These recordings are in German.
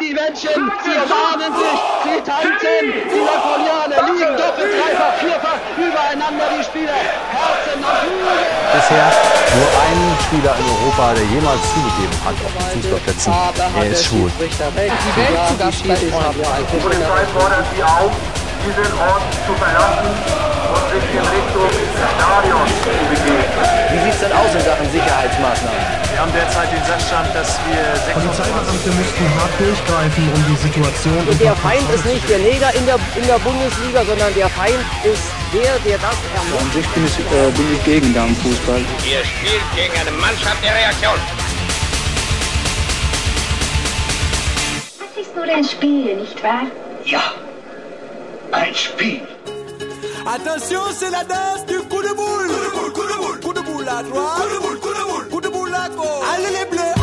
Die Männchen, sie warnen sich, sie tanzen. Die Napoleoner liegen doppelt, dreifach, vierfach übereinander, die Spieler. Herzen und Flügel. Bisher nur ein Spieler in Europa, der jemals zugegeben hat auf den Fußballplätzen, er ist schwul. Die Welt zu Gast bei Polizei fordert Sie auf, diesen Ort zu verlassen sich in Richtung Stadion zu begeben. Wie sieht es denn aus in Sachen Sicherheitsmaßnahmen? Wir haben derzeit den Sachstand, dass wir 26 Polizeibeamte mussten hart durchgreifen, um die Situation Der Feind ist nicht der Neger in der, in der Bundesliga, sondern der Feind ist der, der das ermordet. An sich bin ich, äh, bin ich gegen Damenfußball. Ihr spielt gegen eine Mannschaft der Reaktion. Das ist nur ein Spiel, nicht wahr? Ja, ein Spiel. Attention, c'est la danse du coup de boule. Coup de boule, coup de boule. Coup de boule à droite. Coup de boule, coup de boule. Coup de boule à gauche. Allez les bleus,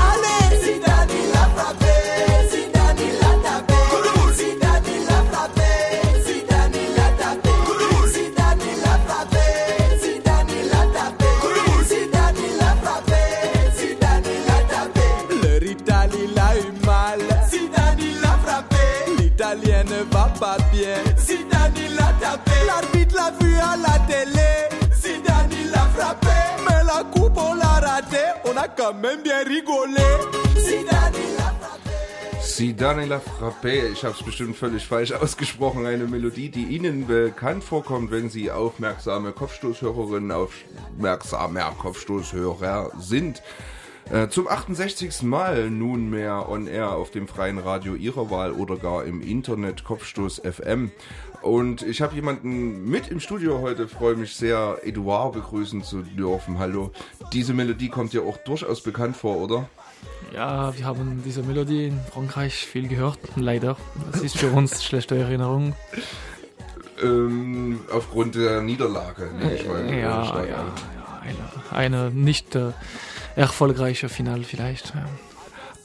On a quand même bien rigolé. Zidane La Frappe, ich habe es bestimmt völlig falsch ausgesprochen, eine Melodie, die Ihnen bekannt vorkommt, wenn Sie aufmerksame Kopfstoßhörerinnen, aufmerksamer Kopfstoßhörer sind. Äh, Zum 68. Mal nunmehr on air auf dem freien Radio Ihrer Wahl oder gar im Internet Kopfstoß FM. Und ich habe jemanden mit im Studio heute, freue mich sehr, Eduard begrüßen zu dürfen. Hallo. Diese Melodie kommt ja auch durchaus bekannt vor, oder? Ja, wir haben diese Melodie in Frankreich viel gehört, leider. Das ist für uns schlechte Erinnerung. Ähm, aufgrund der Niederlage, nehme ich mal Ja, ja, ja, an. eine, eine nicht äh, erfolgreiche Final vielleicht. Ja.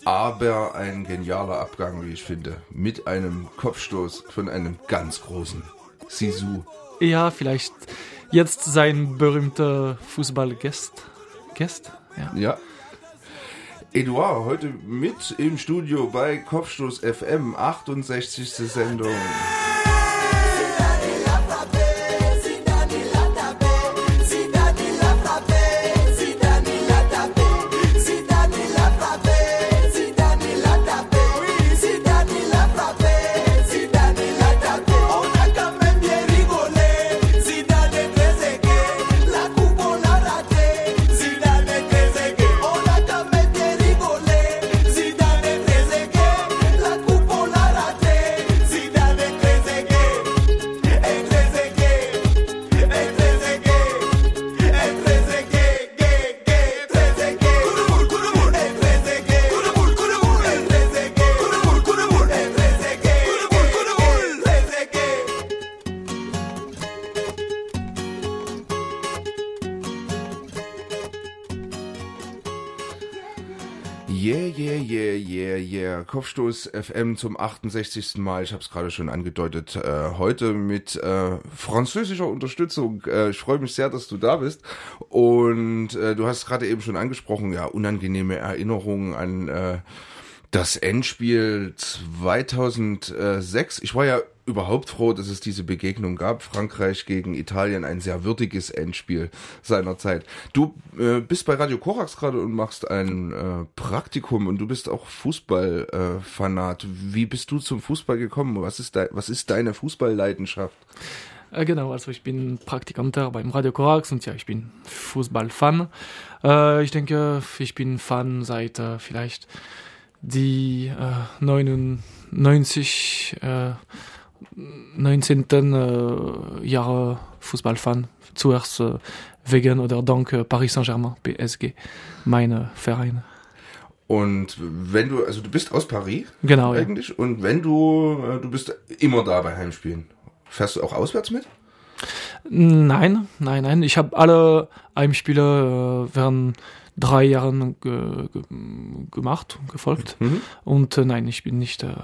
Aber ein genialer Abgang, wie ich finde. Mit einem Kopfstoß von einem ganz großen Sisu. ja, vielleicht jetzt sein berühmter Fußballgast. Gast? Ja. Ja. Eduard, heute mit im Studio bei Kopfstoß FM, 68. Sendung. Kopfstoß FM zum 68. Mal. Ich habe es gerade schon angedeutet. Äh, heute mit äh, französischer Unterstützung. Äh, ich freue mich sehr, dass du da bist. Und äh, du hast gerade eben schon angesprochen, ja, unangenehme Erinnerungen an äh, das Endspiel 2006. Ich war ja überhaupt froh, dass es diese Begegnung gab. Frankreich gegen Italien, ein sehr würdiges Endspiel seiner Zeit. Du äh, bist bei Radio Korax gerade und machst ein äh, Praktikum und du bist auch Fußballfanat. Äh. Wie bist du zum Fußball gekommen? Was ist, de was ist deine Fußballleidenschaft? Äh, Genau, also ich bin Praktikanter beim Radio Korax und ja, ich bin Fußballfan. Äh, ich denke, ich bin Fan seit äh, vielleicht die äh, 99, äh, 19. Äh, Jahre Fußballfan. Zuerst äh, wegen oder dank äh, Paris Saint-Germain, PSG, meine Vereine. Und wenn du, also du bist aus Paris Genau, ja. eigentlich, und wenn du, äh, du bist immer da bei Heimspielen. Fährst du auch auswärts mit? Nein, nein, nein. Ich habe alle Heimspiele äh, während drei Jahren ge ge gemacht, gefolgt. Mhm. Und äh, nein, ich bin nicht. Äh,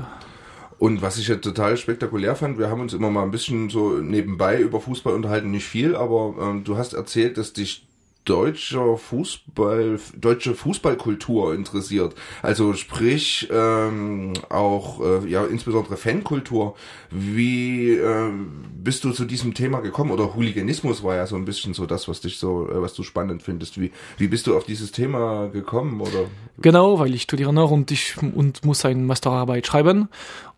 Und was ich ja total spektakulär fand, wir haben uns immer mal ein bisschen so nebenbei über Fußball unterhalten, nicht viel, aber ähm, du hast erzählt, dass dich deutscher Fußball, deutsche Fußballkultur interessiert. Also sprich ähm, auch äh, ja insbesondere Fankultur. Wie äh, bist du zu diesem Thema gekommen? Oder Hooliganismus war ja so ein bisschen so das, was dich so, äh, was du spannend findest. Wie wie bist du auf dieses Thema gekommen? Oder genau, weil ich studiere noch und ich und muss eine Masterarbeit schreiben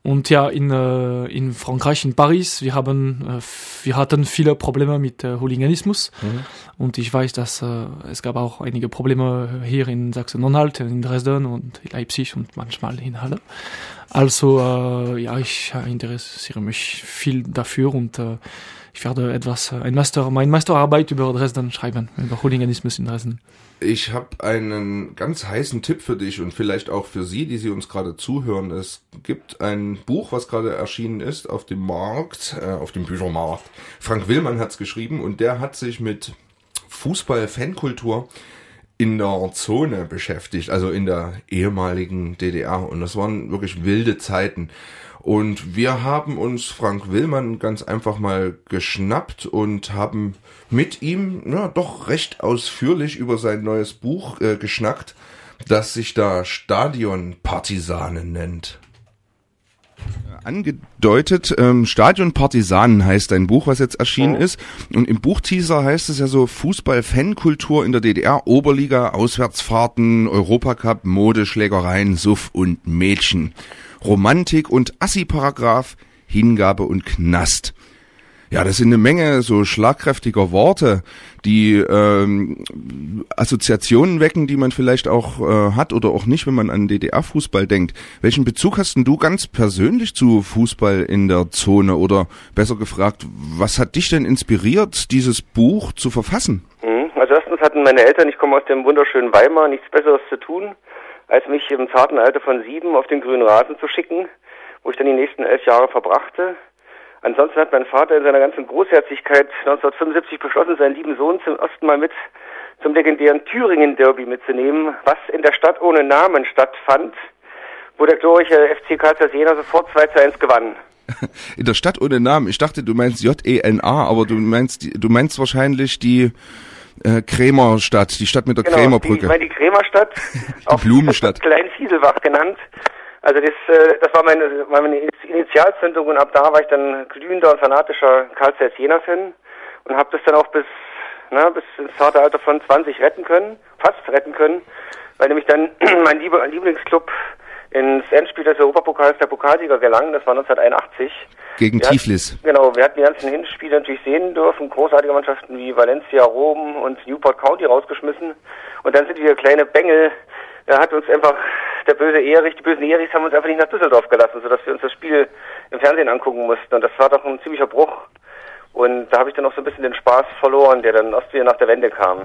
und ja, in, äh, in Frankreich, in Paris, wir haben, äh, wir hatten viele Probleme mit äh, Hooliganismus. Mhm. Und ich weiß, dass äh, es gab auch einige Probleme hier in Sachsen-Anhalt, in Dresden und Leipzig und manchmal in Halle. Also, äh, ja, ich interessiere mich viel dafür und äh, ich werde etwas, äh, ein Master, mein Masterarbeit über Dresden schreiben, über Hooliganismus in Dresden. Ich habe einen ganz heißen Tipp für dich und vielleicht auch für Sie, die Sie uns gerade zuhören. Es gibt ein Buch, was gerade erschienen ist auf dem Markt, äh, auf dem Büchermarkt. Frank Willmann hat es geschrieben und der hat sich mit Fußball-Fankultur in der Zone beschäftigt, also in der ehemaligen DDR. Und das waren wirklich wilde Zeiten. Und wir haben uns Frank Willmann ganz einfach mal geschnappt und haben mit ihm ja, doch recht ausführlich über sein neues Buch äh, geschnackt, das sich da Stadionpartisanen nennt. Angedeutet, ähm, Stadion Partisanen heißt ein Buch, was jetzt erschienen oh. ist. Und im Buchteaser heißt es ja so Fußball-Fankultur in der DDR, Oberliga, Auswärtsfahrten, Europacup, Mode, Schlägereien, Suff und Mädchen. Romantik und Assi-Paragraph, Hingabe und Knast. Ja, das sind eine Menge so schlagkräftiger Worte, die ähm, Assoziationen wecken, die man vielleicht auch äh, hat oder auch nicht, wenn man an DDR-Fußball denkt. Welchen Bezug hast denn du ganz persönlich zu Fußball in der Zone? Oder besser gefragt, was hat dich denn inspiriert, dieses Buch zu verfassen? Mhm. Also erstens hatten meine Eltern, ich komme aus dem wunderschönen Weimar, nichts Besseres zu tun als mich im zarten Alter von sieben auf den grünen Rasen zu schicken, wo ich dann die nächsten elf Jahre verbrachte. Ansonsten hat mein Vater in seiner ganzen Großherzigkeit 1975 beschlossen, seinen lieben Sohn zum ersten Mal mit zum legendären Thüringen-Derby mitzunehmen, was in der Stadt ohne Namen stattfand, wo der glorreiche FC Karlsruhe Jena sofort 2 zu 1 gewann. In der Stadt ohne Namen. Ich dachte, du meinst J-E-N-A, aber du meinst, du meinst wahrscheinlich die, äh, Krämerstadt, die Stadt mit der genau, Krämerbrücke. Die, ich meine die Krämerstadt, auch Blumenstadt. Klein Fieselbach genannt. Also das, äh, das war meine, meine Initialzündung und ab da war ich dann glühender und fanatischer Karl Zeiss Jena-Fan und habe das dann auch bis, na, bis ins zarte Alter von 20 retten können, fast retten können, weil nämlich dann mein Lieblingsclub ins Endspiel des Europapokals der Pokalsieger gelangen. Das war 1981. Gegen wir Tiflis. Hatten, genau, wir hatten die ganzen Hinspiele natürlich sehen dürfen. Großartige Mannschaften wie Valencia, Rom und Newport County rausgeschmissen. Und dann sind wir kleine Bengel. Er hat uns einfach, der böse Erich, die bösen Erichs haben uns einfach nicht nach Düsseldorf gelassen, sodass wir uns das Spiel im Fernsehen angucken mussten. Und das war doch ein ziemlicher Bruch. Und da habe ich dann auch so ein bisschen den Spaß verloren, der dann erst wieder nach der Wende kam.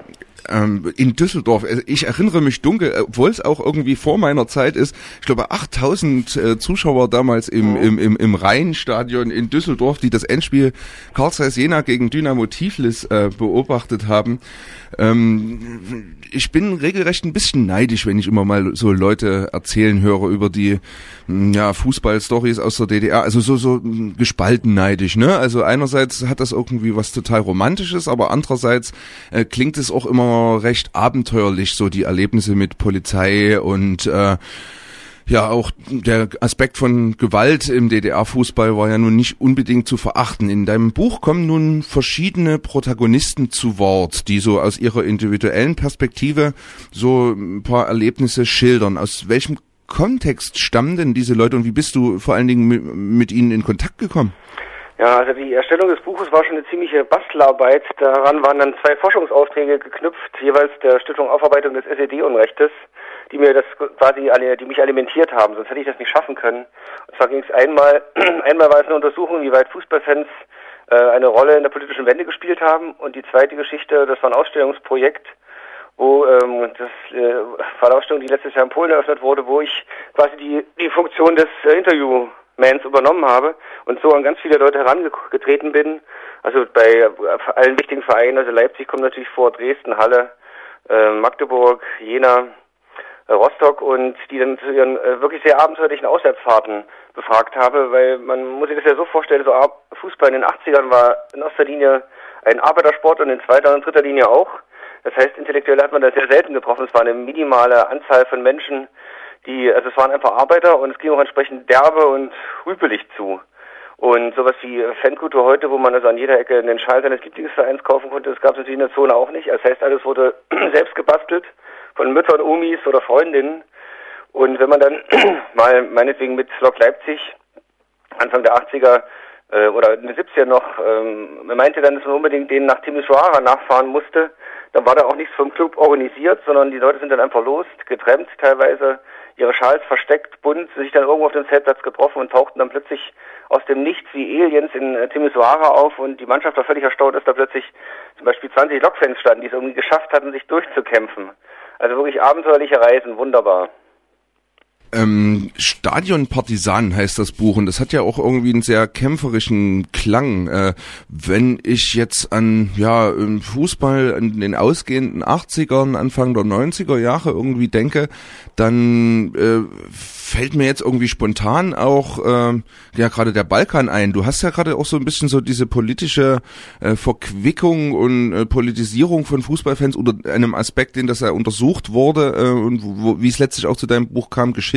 Ähm, in Düsseldorf, äh, ich erinnere mich dunkel, äh, obwohl es auch irgendwie vor meiner Zeit ist, ich glaube 8000 äh, Zuschauer damals im, mhm. im, im, im Rheinstadion in Düsseldorf, die das Endspiel Karl Zeiss Jena gegen Dynamo Tiflis äh, beobachtet haben. Ähm, ich bin regelrecht ein bisschen neidisch, wenn ich immer mal so Leute erzählen höre über die ja, Fußballstories aus der DDR. Also so, so gespalten neidisch, ne? Also einerseits hat das irgendwie was total Romantisches, aber andererseits äh, klingt es auch immer recht abenteuerlich, so die Erlebnisse mit Polizei und äh, ja, auch der Aspekt von Gewalt im DDR-Fußball war ja nun nicht unbedingt zu verachten. In deinem Buch kommen nun verschiedene Protagonisten zu Wort, die so aus ihrer individuellen Perspektive so ein paar Erlebnisse schildern. Aus welchem Kontext stammen denn diese Leute und wie bist du vor allen Dingen mit ihnen in Kontakt gekommen? Ja, also die Erstellung des Buches war schon eine ziemliche Bastelarbeit. Daran waren dann zwei Forschungsaufträge geknüpft, jeweils der Stiftung Aufarbeitung des SED-Unrechtes die mir das quasi alle, die mich alimentiert haben, sonst hätte ich das nicht schaffen können. Und zwar ging es einmal, einmal war es eine Untersuchung, wie weit Fußballfans äh, eine Rolle in der politischen Wende gespielt haben und die zweite Geschichte, das war ein Ausstellungsprojekt, wo ähm, das äh, war eine Ausstellung, die letztes Jahr in Polen eröffnet wurde, wo ich quasi die die Funktion des äh, Interviewmans übernommen habe und so an ganz viele Leute herangetreten bin. Also bei allen wichtigen Vereinen, also Leipzig kommt natürlich vor, Dresden, Halle, äh, Magdeburg, Jena, äh, Rostock und die dann zu ihren äh, wirklich sehr abenteuerlichen Auswärtsfahrten befragt habe, weil man muss sich das ja so vorstellen, so Fußball in den 80ern war in erster Linie ein Arbeitersport und in zweiter und dritter Linie auch. Das heißt, Intellektuelle hat man da sehr selten getroffen. Es war eine minimale Anzahl von Menschen, die, also es waren einfach Arbeiter und es ging auch entsprechend derbe und rüpelig zu. Und sowas wie Fankultur heute, wo man also an jeder Ecke einen Schal seines Lieblingsvereins kaufen konnte, das gab es natürlich in der Zone auch nicht. Das heißt, alles wurde selbst gebastelt von Müttern, Omis oder Freundinnen. Und wenn man dann mal meinetwegen mit Lok Leipzig Anfang der 80er äh, oder in den 70er noch, ähm, man meinte dann, dass man unbedingt den nach Timisoara nachfahren musste, dann war da auch nichts vom Club organisiert, sondern die Leute sind dann einfach los, getrennt teilweise, ihre Schals versteckt, bunt, sich dann irgendwo auf dem Zeltplatz getroffen und tauchten dann plötzlich aus dem Nichts wie Aliens in äh, Timisoara auf und die Mannschaft war völlig erstaunt, dass da plötzlich zum Beispiel 20 Lokfans standen, die es irgendwie geschafft hatten, sich durchzukämpfen. Also wirklich abenteuerliche Reisen, wunderbar. Ähm, Stadion Partisan heißt das Buch und das hat ja auch irgendwie einen sehr kämpferischen Klang. Äh, wenn ich jetzt an ja Fußball in den ausgehenden 80ern, Anfang der 90er Jahre irgendwie denke, dann äh, fällt mir jetzt irgendwie spontan auch äh, ja gerade der Balkan ein. Du hast ja gerade auch so ein bisschen so diese politische äh, Verquickung und äh, Politisierung von Fußballfans unter einem Aspekt, den das ja untersucht wurde äh, und wo, wie es letztlich auch zu deinem Buch kam, geschildert.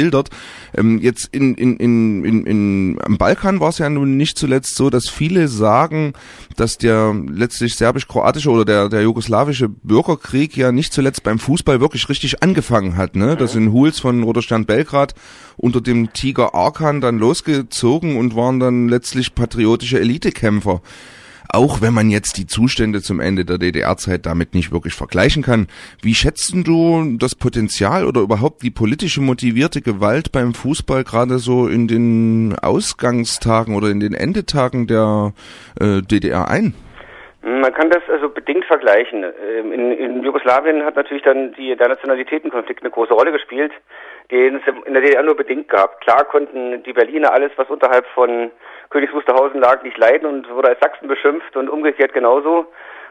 Ähm, jetzt in, in, in, in, in am Balkan war es ja nun nicht zuletzt so, dass viele sagen, dass der letztlich serbisch-kroatische oder der, der jugoslawische Bürgerkrieg ja nicht zuletzt beim Fußball wirklich richtig angefangen hat. Ne? Das sind Huls von Roter Stern Belgrad unter dem Tiger Arkan dann losgezogen und waren dann letztlich patriotische Elitekämpfer. Auch wenn man jetzt die Zustände zum Ende der DDR-Zeit damit nicht wirklich vergleichen kann. Wie schätzt du das Potenzial oder überhaupt die politische motivierte Gewalt beim Fußball gerade so in den Ausgangstagen oder in den Endetagen der äh, DDR ein? Man kann das also bedingt vergleichen. Ähm, in, in Jugoslawien hat natürlich dann die, der Nationalitätenkonflikt eine große Rolle gespielt den es in der DDR nur bedingt gab. Klar konnten die Berliner alles, was unterhalb von Königs Wusterhausen lag, nicht leiden und wurde als Sachsen beschimpft und umgekehrt genauso.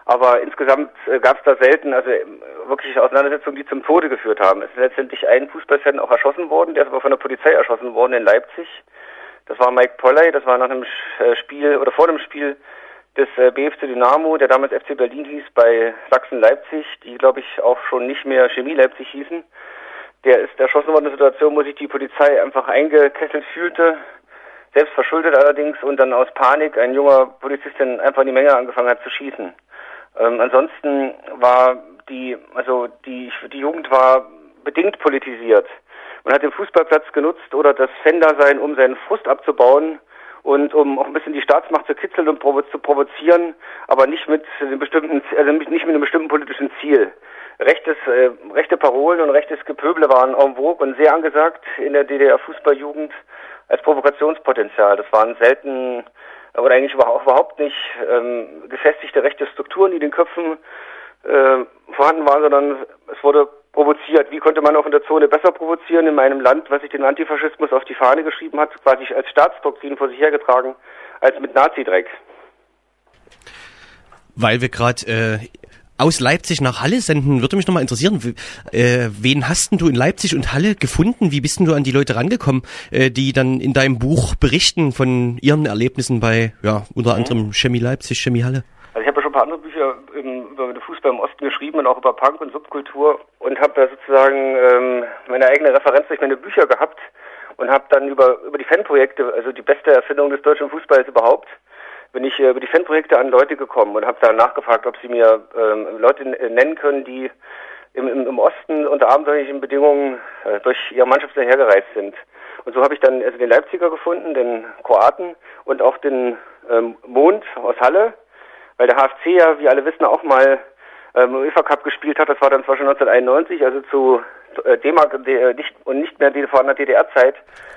Aber insgesamt äh, gab es da selten, also äh, wirklich Auseinandersetzungen, die zum Tode geführt haben. Es ist letztendlich ein Fußballfan auch erschossen worden, der ist aber von der Polizei erschossen worden in Leipzig. Das war Mike Polley, das war nach einem äh, Spiel oder vor dem Spiel des BFC Dynamo, der damals FC Berlin hieß, bei Sachsen-Leipzig, die glaube ich auch schon nicht mehr Chemie Leipzig hießen der ist erschossen worden in der Situation, wo sich die Polizei einfach eingekesselt fühlte, selbst verschuldet allerdings und dann aus Panik ein junger Polizist dann einfach in die Menge angefangen hat zu schießen. Ähm, ansonsten war die, also die, die Jugend war bedingt politisiert. Man hat den Fußballplatz genutzt oder das Fan-Dasein, um seinen Frust abzubauen und um auch ein bisschen die Staatsmacht zu kitzeln und provo zu provozieren, aber nicht mit einem bestimmten, also nicht mit einem bestimmten politischen Ziel rechtes, äh, rechte Parolen und rechtes Gepöble waren en vogue und sehr angesagt in der DDR-Fußballjugend als Provokationspotenzial. Das waren selten oder eigentlich überhaupt nicht ähm, gefestigte rechte Strukturen, die in den Köpfen äh, vorhanden waren, sondern es wurde provoziert. Wie konnte man auch in der Zone besser provozieren in einem Land, was sich den Antifaschismus auf die Fahne geschrieben hat, quasi als Staatsdoktrin vor sich hergetragen, als mit Nazidreck? Weil wir gerade äh, aus Leipzig nach Halle senden. Würde mich nochmal interessieren, äh, wen hast denn du in Leipzig und Halle gefunden? Wie bist denn du an die Leute rangekommen, äh, die dann in deinem Buch berichten von ihren Erlebnissen bei, ja, unter mhm. anderem Chemie Leipzig, Chemie Halle? Also ich habe ja schon ein paar andere Bücher im, über den Fußball im Osten geschrieben und auch über Punk und Subkultur und habe da sozusagen ähm, meine eigene Referenz durch meine Bücher gehabt und habe dann über, über die Fanprojekte, also die beste Erfindung des deutschen Fußballs überhaupt, bin ich äh, über die Fanprojekte an Leute gekommen und habe da nachgefragt, ob sie mir ähm, Leute nennen können, die im, im, im Osten unter abenteuerlichen Bedingungen äh, durch ihre Mannschaft hergereist sind. Und so habe ich dann also den Leipziger gefunden, den Kroaten und auch den ähm, Mond aus Halle, weil der HFC ja, wie alle wissen, auch mal ähm, UEFA Cup gespielt hat. Das war dann zwar schon 1991, also zu äh, D-Mark äh, nicht, und nicht mehr die vorhandene DDR-Zeit.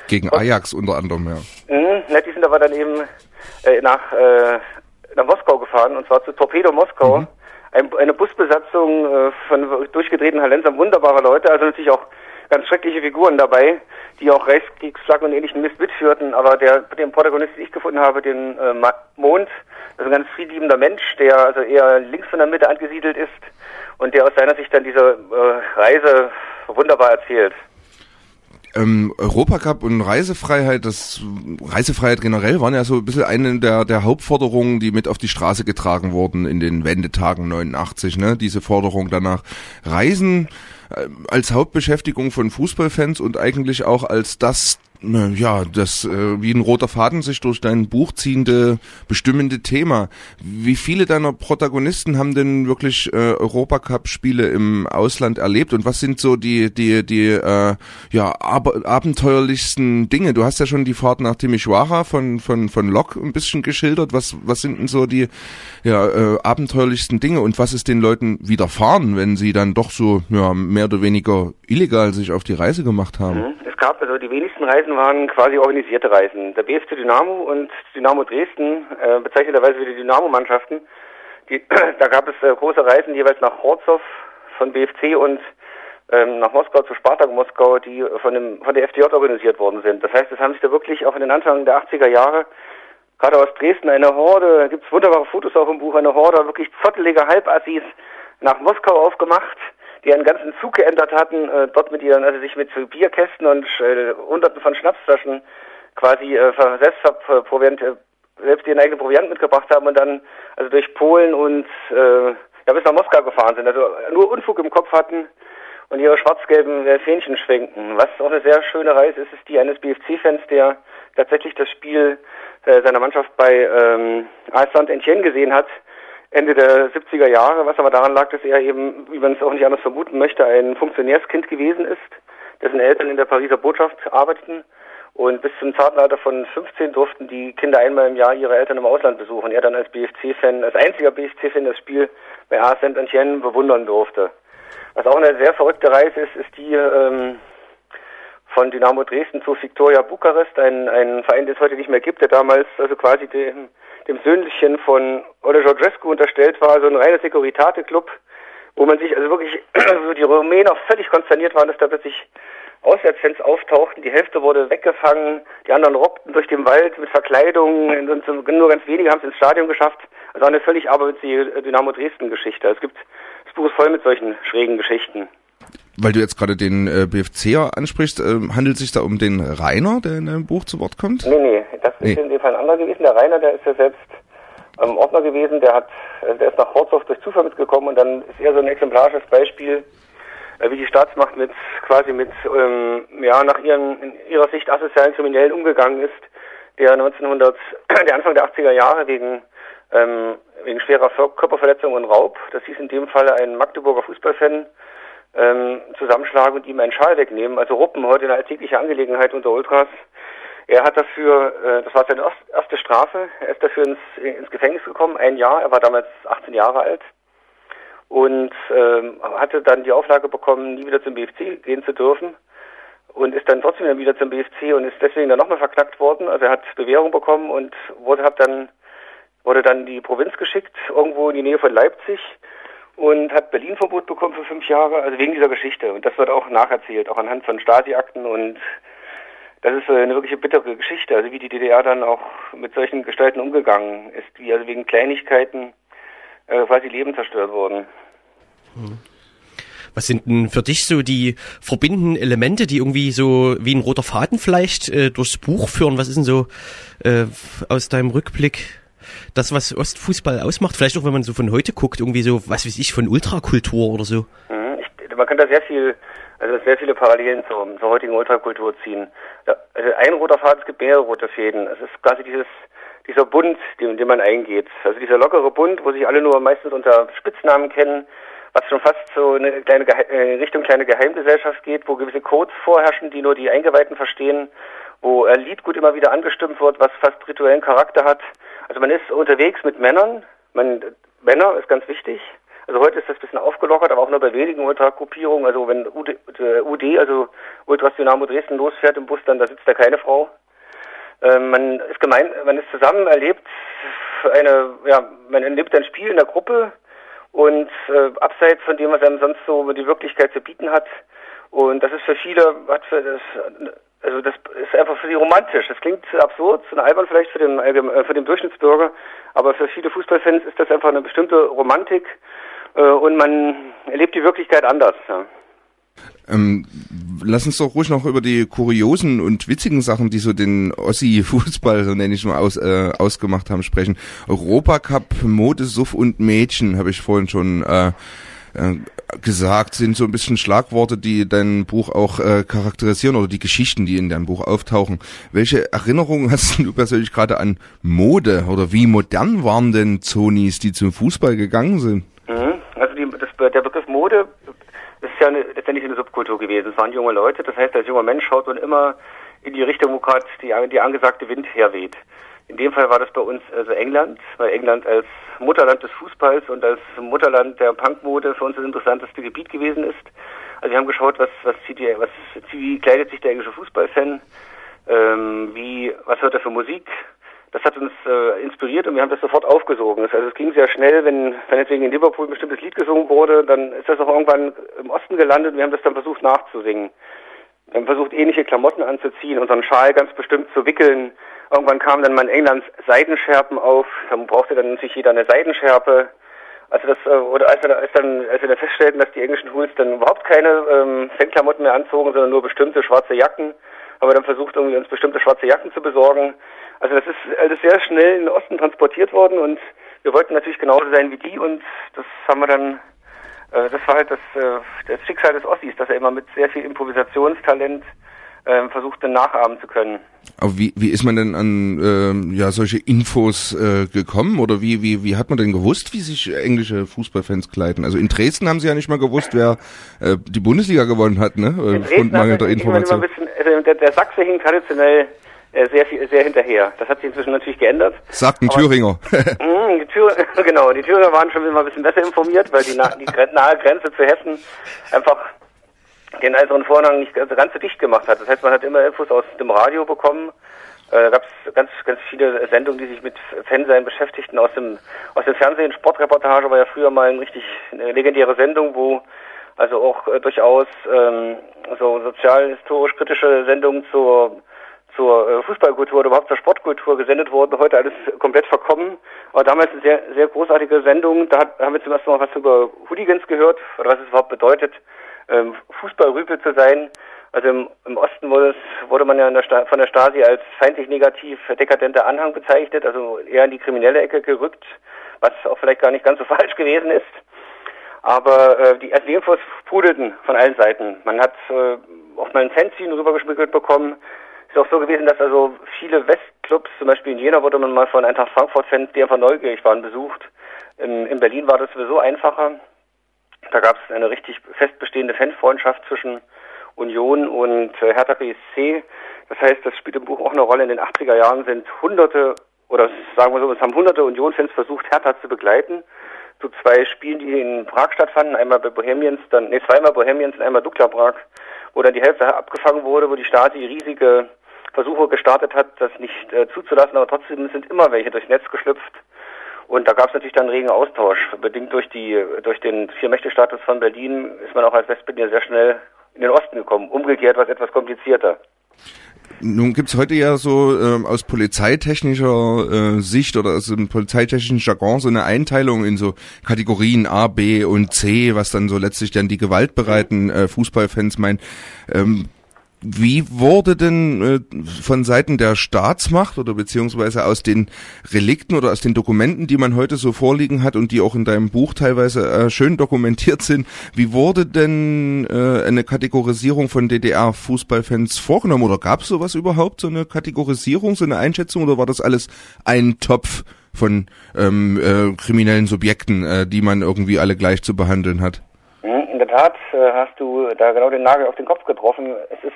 Gegen Ajax unter anderem, ja. Mh, ne, die sind aber dann eben äh, nach, äh, nach Moskau gefahren, und zwar zu Torpedo Moskau. Mhm. Ein, eine Busbesatzung äh, von durchgedrehten Hallensern, wunderbare Leute, also natürlich auch ganz schreckliche Figuren dabei, die auch Reichskriegsflaggen und ähnlichen Mist mitführten, aber der, den Protagonisten, den ich gefunden habe, den äh, Mond, das ist ein ganz friedliebender Mensch, der also eher links von der Mitte angesiedelt ist und der aus seiner Sicht dann diese äh, Reise wunderbar erzählt. Ähm, Europacup und Reisefreiheit, das Reisefreiheit generell waren ja so ein bisschen eine der, der Hauptforderungen, die mit auf die Straße getragen wurden in den Wendetagen 89, ne? Diese Forderung danach Reisen als Hauptbeschäftigung von Fußballfans und eigentlich auch als das ja, das äh, wie ein roter Faden sich durch dein Buch ziehende, bestimmende Thema. Wie viele deiner Protagonisten haben denn wirklich äh, Europacup-Spiele im Ausland erlebt und was sind so die die die äh, ja ab abenteuerlichsten Dinge? Du hast ja schon die Fahrt nach Timișoara von von von Lok ein bisschen geschildert. Was was sind denn so die ja äh, abenteuerlichsten Dinge und was ist den Leuten widerfahren, wenn sie dann doch so ja mehr oder weniger illegal sich auf die Reise gemacht haben? Mhm. Gab also die wenigsten Reisen waren quasi organisierte Reisen. Der BFC Dynamo und Dynamo Dresden, äh, bezeichneterweise wie die Dynamo-Mannschaften, da gab es äh, große Reisen jeweils nach Horzow von BFC und ähm, nach Moskau zu Spartak Moskau, die von, dem, von der FDJ organisiert worden sind. Das heißt, es haben sich da wirklich auch in den Anfang der 80er Jahre gerade aus Dresden eine Horde, da gibt es wunderbare Fotos auch im Buch, eine Horde wirklich zottelige Halbassis nach Moskau aufgemacht, die einen ganzen Zug geändert hatten, äh, dort mit ihren, also sich mit so Bierkästen und äh, hunderten von Schnapsflaschen quasi äh, selbst Proviant, äh, selbst ihren eigenen Proviant mitgebracht haben und dann also durch Polen und äh, ja bis nach Moskau gefahren sind, also nur Unfug im Kopf hatten und ihre schwarz-gelben äh, Fähnchen schwenken. Was auch eine sehr schöne Reise ist, ist die eines BFC-Fans, der tatsächlich das Spiel äh, seiner Mannschaft bei ähm, AS Saint-Etienne gesehen hat, Ende der 70er Jahre, was aber daran lag, dass er eben, wie man es auch nicht anders vermuten möchte, ein Funktionärskind gewesen ist, dessen Eltern in der Pariser Botschaft arbeiteten und bis zum zarten Alter von 15 durften die Kinder einmal im Jahr ihre Eltern im Ausland besuchen. Er dann als BFC-Fan, als einziger BFC-Fan das Spiel bei AS Saint-Etienne bewundern durfte. Was auch eine sehr verrückte Reise ist, ist die ähm, von Dynamo Dresden zu Victoria Bukarest, ein, ein Verein, den es heute nicht mehr gibt, der damals also quasi dem, dem Söhnchen von Olle Georgescu unterstellt war, so ein reiner Securitate-Club, wo man sich also wirklich, also die Rumänen auch völlig konsterniert waren, dass da plötzlich Auswärtsfans auftauchten, die Hälfte wurde weggefangen, die anderen rockten durch den Wald mit Verkleidungen und nur ganz wenige haben es ins Stadion geschafft. Also eine völlig aberwitzige Dynamo Dresden-Geschichte. Es gibt, das Buch ist voll mit solchen schrägen Geschichten weil du jetzt gerade den äh, BFCer ansprichst, äh, handelt es sich da um den Rainer, der in deinem Buch zu Wort kommt? Nee, nee, das nee. ist in dem Fall ein anderer gewesen. Der Rainer, der ist ja selbst ähm, Ordner gewesen, der hat, äh, der ist nach Horzow durch Zufall mitgekommen und dann ist er so ein exemplarisches Beispiel, äh, wie die Staatsmacht mit quasi mit ähm, ja nach ihren in ihrer Sicht asozialen Kriminellen umgegangen ist, der 1900, der Anfang der 80er Jahre wegen ähm, wegen schwerer Körperverletzung und Raub, das hieß in dem Falle ein Magdeburger Fußballfan, ähm, zusammenschlagen und ihm einen Schal wegnehmen. Also Ruppen heute eine alltägliche Angelegenheit unter Ultras. Er hat dafür, äh, das war seine erste Strafe, er ist dafür ins, ins Gefängnis gekommen, ein Jahr, er war damals 18 Jahre alt und ähm, hatte dann die Auflage bekommen, nie wieder zum BFC gehen zu dürfen und ist dann trotzdem wieder zum BFC und ist deswegen dann nochmal verknackt worden. Also er hat Bewährung bekommen und wurde, hat dann, wurde dann die Provinz geschickt, irgendwo in die Nähe von Leipzig und hat Berlin-Verbot bekommen für fünf Jahre, also wegen dieser Geschichte. Und das wird auch nacherzählt, auch anhand von Stasi-Akten und das ist eine wirkliche bittere Geschichte, also wie die DDR dann auch mit solchen Gestalten umgegangen ist, wie also wegen Kleinigkeiten äh, quasi Leben zerstört wurden. Hm. Was sind denn für dich so die verbindenden Elemente, die irgendwie so wie ein roter Faden vielleicht äh, durchs Buch führen? Was ist denn so äh, aus deinem Rückblick das, was Ostfußball ausmacht? Vielleicht auch, wenn man so von heute guckt, irgendwie so, was weiß ich, von Ultrakultur oder so? Mhm, man kann da sehr viel, also sehr viele Parallelen zur, zur heutigen Ultrakultur ziehen. Da, also ein roter Faden, es gibt mehrere rote Fäden. Es ist quasi dieses, dieser Bund, in den man eingeht. Also dieser lockere Bund, wo sich alle nur meistens unter Spitznamen kennen, was schon fast so eine kleine äh, Richtung kleine Geheimgesellschaft geht, wo gewisse Codes vorherrschen, die nur die Eingeweihten verstehen, wo ein Liedgut immer wieder angestimmt wird, was fast rituellen Charakter hat. Also man ist unterwegs mit Männern. Man, Männer ist ganz wichtig. Also heute ist das ein bisschen aufgelockert, aber auch nur bei wenigen Ultragruppierungen. Also wenn UD, UD, also Ultras Dynamo Dresden losfährt im Bus, dann da sitzt da keine Frau. Ähm, man ist gemein, man ist zusammen, erlebt eine, ja, man erlebt ein Spiel in der Gruppe und äh, abseits von dem, was einem sonst so die Wirklichkeit zu bieten hat. Und das ist für viele, hat für das also das ist einfach für sie romantisch. Das klingt absurd, zu albern vielleicht für den, äh, für den Durchschnittsbürger, aber für viele Fußballfans ist das einfach eine bestimmte Romantik äh, und man erlebt die Wirklichkeit anders. Ja. Ähm, lass uns doch ruhig noch über die kuriosen und witzigen Sachen, die so den Ossi-Fußball, so nenne ich mal, aus, äh, ausgemacht haben, sprechen. Europacup, Mode, Suff und Mädchen, habe ich vorhin schon äh, äh, gesagt, sind so ein bisschen Schlagworte, die dein Buch auch äh, charakterisieren oder die Geschichten, die in deinem Buch auftauchen. Welche Erinnerungen hast du persönlich gerade an Mode oder wie modern waren denn Zonis, die zum Fußball gegangen sind? Mhm. Also die, das, der Begriff Mode ist ja letztendlich eine Subkultur gewesen. Es waren junge Leute, das heißt, als junger Mensch schaut man immer in die Richtung, wo gerade die, die angesagte Wind herweht. In dem Fall war das bei uns also England, weil England als Mutterland des Fußballs und als Mutterland der Punkmode für uns das interessanteste Gebiet gewesen ist. Also wir haben geschaut, was, was zieht die, was, wie kleidet sich der englische Fußballfan, ähm, wie, was hört er für Musik. Das hat uns äh, inspiriert und wir haben das sofort aufgesogen. Also es ging sehr schnell, wenn dann jetzt wegen in Liverpool ein bestimmtes Lied gesungen wurde, dann ist das auch irgendwann im Osten gelandet und wir haben das dann versucht nachzusingen. Wir versucht, ähnliche Klamotten anzuziehen, unseren Schal ganz bestimmt zu wickeln. Irgendwann kamen dann mal in England Seidenschärpen auf. Dann brauchte dann natürlich jeder eine Seidenschärpe. Also das, äh, oder als wir, als dann, als wir dann feststellten, dass die englischen Hools dann überhaupt keine ähm, Fanklamotten mehr anzogen, sondern nur bestimmte schwarze Jacken, haben wir dann versucht, irgendwie uns bestimmte schwarze Jacken zu besorgen. Also das ist alles sehr schnell in den Osten transportiert worden und wir wollten natürlich genauso sein wie die und das haben wir dann das war halt das, äh, das Schicksal des Ossis, dass er immer mit sehr viel Improvisationstalent äh, versuchte nachahmen zu können. Aber wie, wie ist man denn an ähm, ja solche Infos äh, gekommen oder wie, wie, wie hat man denn gewusst, wie sich englische Fußballfans kleiden? Also in Dresden haben sie ja nicht mal gewusst, wer äh, die Bundesliga gewonnen hat, ne? In Aufgrund mangelnder Information. Bisschen, also der, der Sachse hing traditionell äh, sehr viel, sehr hinterher. Das hat sich inzwischen natürlich geändert. Sagt ein Aber, Thüringer. mh, die Thür, genau, die Thüringer waren schon immer ein bisschen besser informiert, weil die, na, die nahe Grenze zu Hessen einfach den äußeren Vorhang nicht ganz, ganz so dicht gemacht hat. Das heißt, man hat immer Infos aus dem Radio bekommen. Äh, gab es ganz, ganz viele Sendungen, die sich mit Fansein beschäftigten aus dem, aus dem Fernsehen. Sportreportage war ja früher mal eine richtig eine legendäre Sendung, wo also auch äh, durchaus ähm, so sozial-historisch kritische Sendungen zur zur äh, Fußballkultur oder überhaupt zur Sportkultur gesendet wurden. Heute alles komplett verkommen. Aber damals eine sehr, sehr großartige Sendung. Da haben wir zum ersten Mal was über Hooligans gehört oder was es überhaupt bedeutet, ähm, Fußballrüpel zu sein. Also im, im Osten wurde, es, wurde man ja der von der Stasi als feindlich negativ dekadenter Anhang bezeichnet, also eher in die kriminelle Ecke gerückt, was auch vielleicht gar nicht ganz so falsch gewesen ist. Aber äh, die, die Infos prudelten von allen Seiten. Man hat äh, auch mal ein Fanzine rübergeschmickelt bekommen. Ist auch so gewesen, dass also viele Westclubs, zum Beispiel in Jena wurde man mal von Eintracht Frankfurt-Fans, die einfach neugierig waren, besucht. In, in Berlin war das sowieso einfacher. Da gab es eine richtig fest bestehende Fanfreundschaft zwischen Union und äh, Hertha BSC. Das heißt, das spielt im Buch auch eine Rolle. In den 80er Jahren sind hunderte, oder sagen wir so, es haben hunderte Union-Fans versucht, Hertha zu begleiten. Zu zwei Spielen, die in Prag stattfanden, einmal bei Bohemians, dann, nee, zweimal Bohemians und einmal Dukla Prag, wo dann die Hälfte abgefangen wurde, wo die Stasi riesige Versuche gestartet hat, das nicht äh, zuzulassen, aber trotzdem sind immer welche durchs Netz geschlüpft und da gab es natürlich dann regen Austausch. Bedingt durch die durch den Vier-Mächte-Status von Berlin ist man auch als Westberliner sehr schnell in den Osten gekommen. Umgekehrt war es etwas komplizierter. Nun gibt's heute ja so ähm, aus polizeitechnischer äh, Sicht oder aus dem polizeitechnischen Jargon so eine Einteilung in so Kategorien A, B und C, was dann so letztlich dann die gewaltbereiten äh, Fußballfans meinen. Ähm, wie wurde denn äh, von Seiten der Staatsmacht oder beziehungsweise aus den Relikten oder aus den Dokumenten, die man heute so vorliegen hat und die auch in deinem Buch teilweise äh, schön dokumentiert sind, wie wurde denn äh, eine Kategorisierung von DDR-Fußballfans vorgenommen oder gab es sowas überhaupt, so eine Kategorisierung, so eine Einschätzung oder war das alles ein Topf von ähm, äh, kriminellen Subjekten, äh, die man irgendwie alle gleich zu behandeln hat? Der Tat äh, hast du da genau den Nagel auf den Kopf getroffen. Es ist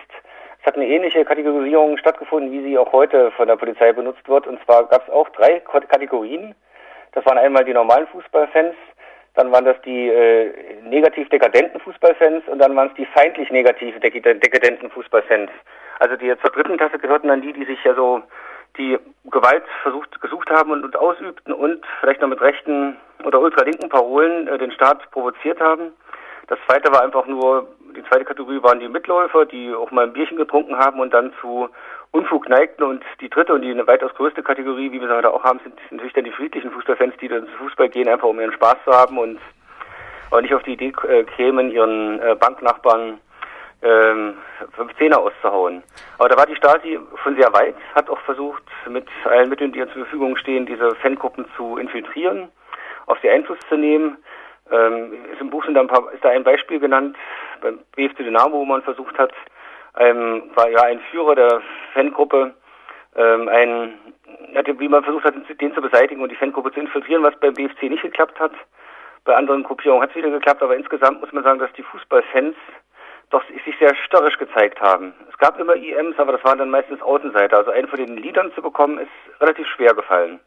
es hat eine ähnliche Kategorisierung stattgefunden, wie sie auch heute von der Polizei benutzt wird. Und zwar gab es auch drei Kategorien. Das waren einmal die normalen Fußballfans, dann waren das die äh, negativ dekadenten Fußballfans und dann waren es die feindlich negativ dekadenten Fußballfans. Also die zur dritten Klasse gehörten dann die, die sich ja so die Gewalt versucht gesucht haben und, und ausübten und vielleicht noch mit rechten oder ultralinken Parolen äh, den Staat provoziert haben. Das zweite war einfach nur, die zweite Kategorie waren die Mitläufer, die auch mal ein Bierchen getrunken haben und dann zu Unfug neigten. Und die dritte und die weitaus größte Kategorie, wie wir sie heute auch haben, sind natürlich dann die friedlichen Fußballfans, die dann zu Fußball gehen, einfach um ihren Spaß zu haben und auch nicht auf die Idee äh, kämen, ihren äh, Banknachbarn ähm, fünf Zehner auszuhauen. Aber da war die Stasi schon sehr weit, hat auch versucht, mit allen Mitteln, die ihr zur Verfügung stehen, diese Fangruppen zu infiltrieren, auf sie Einfluss zu nehmen. Ähm, ist im Buch sind da ein paar, ist da ein Beispiel genannt, beim BFC Dynamo, wo man versucht hat, ähm, war ja ein Führer der Fangruppe, ähm, ein, wie man versucht hat, den zu beseitigen und die Fangruppe zu infiltrieren, was beim BFC nicht geklappt hat. Bei anderen Gruppierungen hat es wieder geklappt, aber insgesamt muss man sagen, dass die Fußballfans doch sich sehr störrisch gezeigt haben. Es gab immer IMs, aber das waren dann meistens Außenseiter. Also einen von den Liedern zu bekommen, ist relativ schwer gefallen.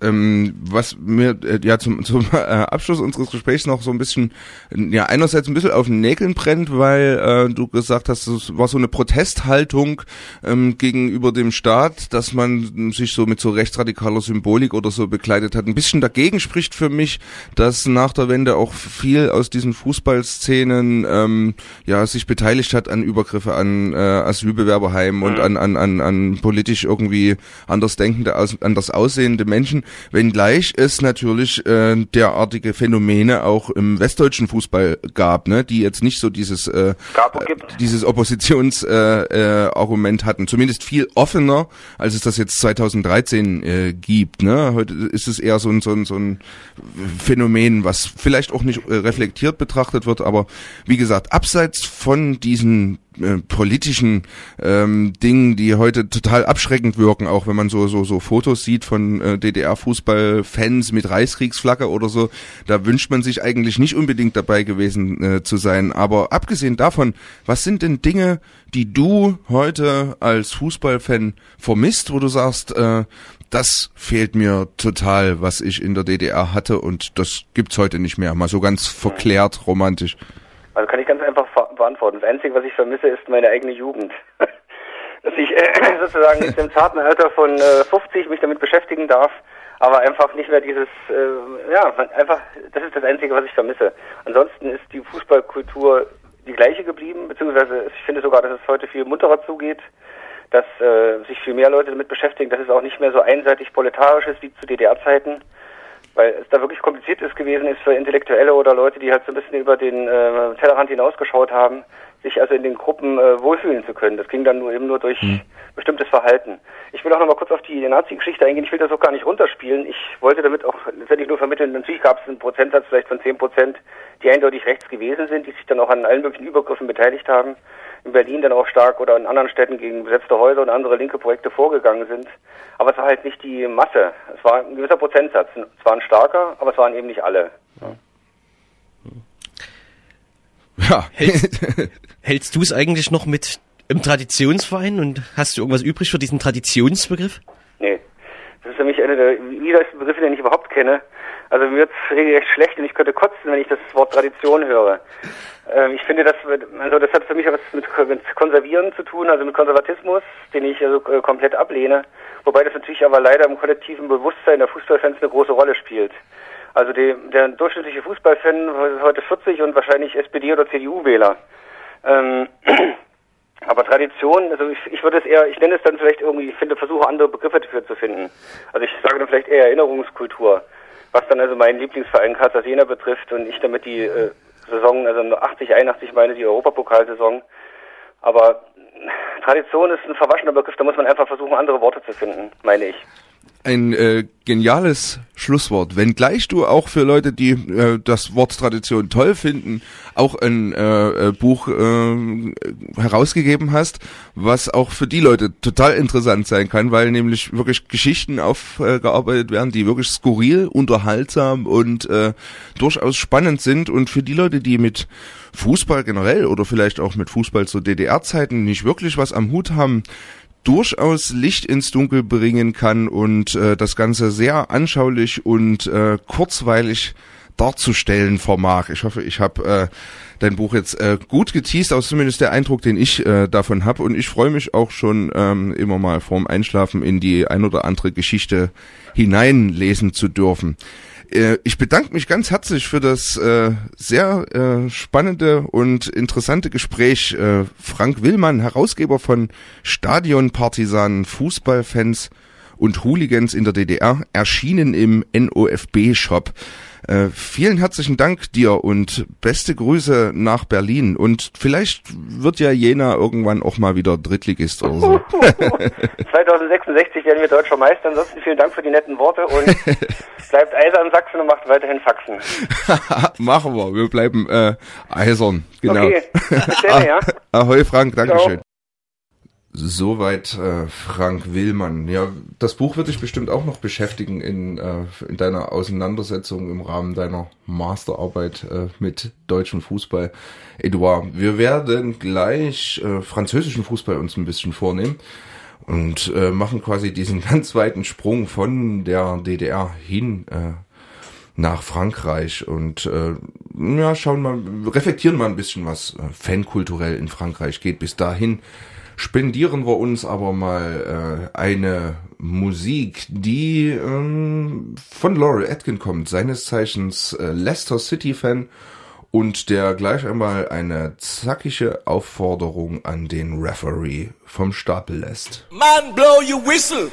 Ähm, was mir äh, ja zum, zum äh, Abschluss unseres Gesprächs noch so ein bisschen, ja einerseits ein bisschen auf den Nägeln brennt, weil äh, du gesagt hast, es war so eine Protesthaltung ähm, gegenüber dem Staat, dass man sich so mit so rechtsradikaler Symbolik oder so bekleidet hat. Ein bisschen dagegen spricht für mich, dass nach der Wende auch viel aus diesen Fußballszenen ähm, ja sich beteiligt hat an Übergriffe an äh, Asylbewerberheimen mhm. und an, an, an, an politisch irgendwie anders denkende, anders aussehende Menschen wenngleich es natürlich äh, derartige Phänomene auch im westdeutschen Fußball gab, ne, die jetzt nicht so dieses äh, dieses Oppositionsargument äh, äh, Argument hatten, zumindest viel offener, als es das jetzt 2013 äh, gibt. Ne? Heute ist es eher so ein, so ein, so ein Phänomen, was vielleicht auch nicht äh, reflektiert betrachtet wird, aber wie gesagt, abseits von diesen äh, politischen ähm, Dingen, die heute total abschreckend wirken, auch wenn man so so so Fotos sieht von äh, DDR-Fußballfans mit Reichskriegsflagge oder so, da wünscht man sich eigentlich nicht unbedingt dabei gewesen äh, zu sein. Aber abgesehen davon, was sind denn Dinge, die du heute als Fußballfan vermisst, wo du sagst, äh, das fehlt mir total, was ich in der DDR hatte und das gibt's heute nicht mehr. Mal so ganz verklärt romantisch. Also kann ich ganz einfach beantworten. Das Einzige, was ich vermisse, ist meine eigene Jugend. Dass ich äh, sozusagen jetzt im zarten Alter von äh, 50 mich damit beschäftigen darf, aber einfach nicht mehr dieses, äh, ja, einfach, das ist das Einzige, was ich vermisse. Ansonsten ist die Fußballkultur die gleiche geblieben, beziehungsweise ich finde sogar, dass es heute viel munterer zugeht, dass äh, sich viel mehr Leute damit beschäftigen, dass es auch nicht mehr so einseitig proletarisch ist wie zu DDR-Zeiten weil es da wirklich kompliziert ist gewesen ist für Intellektuelle oder Leute, die halt so ein bisschen über den äh, Tellerrand hinausgeschaut haben, sich also in den Gruppen äh, wohlfühlen zu können. Das ging dann nur eben nur durch mhm. bestimmtes Verhalten. Ich will auch noch mal kurz auf die Nazi-Geschichte eingehen. Ich will das auch gar nicht runterspielen. Ich wollte damit auch letztendlich nur vermitteln, natürlich gab es einen Prozentsatz vielleicht von 10 Prozent, die eindeutig rechts gewesen sind, die sich dann auch an allen möglichen Übergriffen beteiligt haben in Berlin dann auch stark oder in anderen Städten gegen besetzte Häuser und andere linke Projekte vorgegangen sind. Aber es war halt nicht die Masse. Es war ein gewisser Prozentsatz. Es waren starker, aber es waren eben nicht alle. Ja. Hältst, hältst du es eigentlich noch mit im Traditionsverein und hast du irgendwas übrig für diesen Traditionsbegriff? Nee. Das ist für mich einer der widerlichsten Begriffe, den ich überhaupt kenne. Also mir wird regelrecht schlecht und ich könnte kotzen, wenn ich das Wort Tradition höre. Ähm, ich finde, das, also das hat für mich was mit, mit Konservieren zu tun, also mit Konservatismus, den ich also äh, komplett ablehne. Wobei das natürlich aber leider im kollektiven Bewusstsein der Fußballfans eine große Rolle spielt. Also die, der durchschnittliche Fußballfan ist heute 40 und wahrscheinlich SPD- oder CDU-Wähler. Ähm, aber Tradition, also ich, ich würde es eher, ich nenne es dann vielleicht irgendwie, ich finde, versuche andere Begriffe dafür zu finden. Also ich sage dann vielleicht eher Erinnerungskultur was dann also meinen Lieblingsverein Cartagena betrifft und ich damit die äh, Saison, also 80, 81 meine die Europapokalsaison. Aber Tradition ist ein verwaschener Begriff, da muss man einfach versuchen, andere Worte zu finden, meine ich ein äh, geniales Schlusswort. Wenngleich du auch für Leute, die äh, das Wort Tradition toll finden, auch ein äh, äh, Buch äh, herausgegeben hast, was auch für die Leute total interessant sein kann, weil nämlich wirklich Geschichten aufgearbeitet werden, die wirklich skurril, unterhaltsam und äh, durchaus spannend sind und für die Leute, die mit Fußball generell oder vielleicht auch mit Fußball zu DDR-Zeiten nicht wirklich was am Hut haben, durchaus Licht ins Dunkel bringen kann und äh, das Ganze sehr anschaulich und äh, kurzweilig darzustellen vermag. Ich hoffe, ich habe äh, dein Buch jetzt äh, gut geteased, aus zumindest der Eindruck, den ich äh, davon habe. Und ich freue mich auch schon ähm, immer mal vorm Einschlafen in die ein oder andere Geschichte hineinlesen zu dürfen. Äh, ich bedanke mich ganz herzlich für das äh, sehr äh, spannende und interessante Gespräch. Äh, Frank Willmann, Herausgeber von Stadion Partisanen, Fußballfans und Hooligans in der DDR, erschienen im NOFB-Shop. Äh, vielen herzlichen Dank dir und beste Grüße nach Berlin. Und vielleicht wird ja Jena irgendwann auch mal wieder Drittligist oder so. 2066 werden wir deutscher Meister. Ansonsten vielen Dank für die netten Worte und bleibt eisern Sachsen und macht weiterhin Faxen. Machen wir. Wir bleiben äh, eisern. Genau. Okay. Bis dann, ja. Ahoi Frank, Dankeschön. Soweit äh, Frank Willmann. Ja, das Buch wird dich bestimmt auch noch beschäftigen in, äh, in deiner Auseinandersetzung im Rahmen deiner Masterarbeit äh, mit deutschem Fußball. Edouard, wir werden gleich äh, französischen Fußball uns ein bisschen vornehmen und äh, machen quasi diesen ganz weiten Sprung von der DDR hin äh, nach Frankreich und äh, ja, schauen mal, reflektieren mal ein bisschen, was äh, fankulturell in Frankreich geht. Bis dahin spendieren wir uns aber mal äh, eine Musik, die ähm, von Laurel Atkin kommt, seines Zeichens äh, Leicester City Fan und der gleich einmal eine zackige Aufforderung an den Referee vom Stapel lässt. Man, blow your whistle.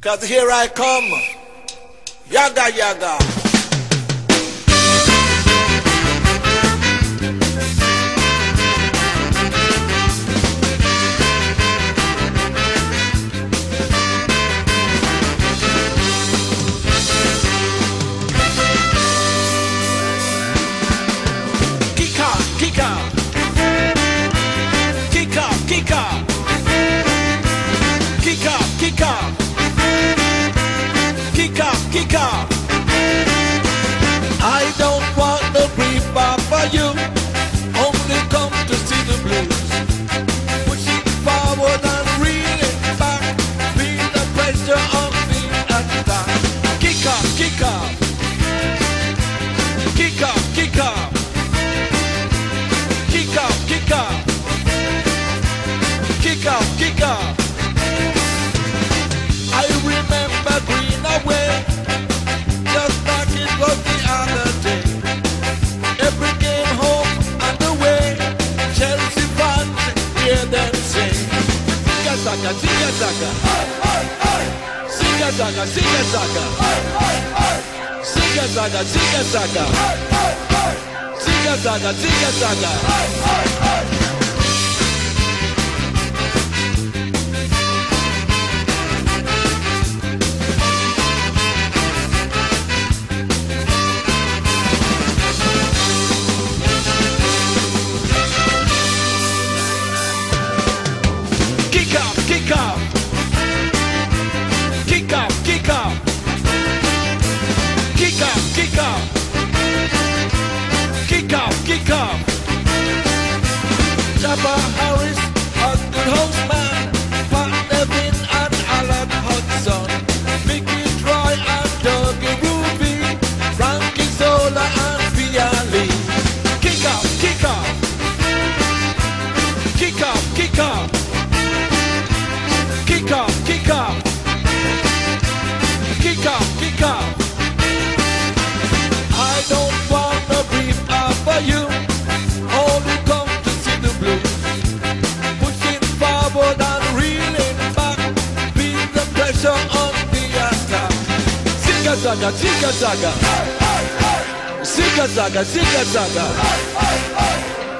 Cause here I come. Yaga, yaga. zaga, ziga zaga. Ziga zaga, ziga zaga. Ziga zaga, ziga zaga. my. Zigga zagga. Zigga zagga, zigga zagga.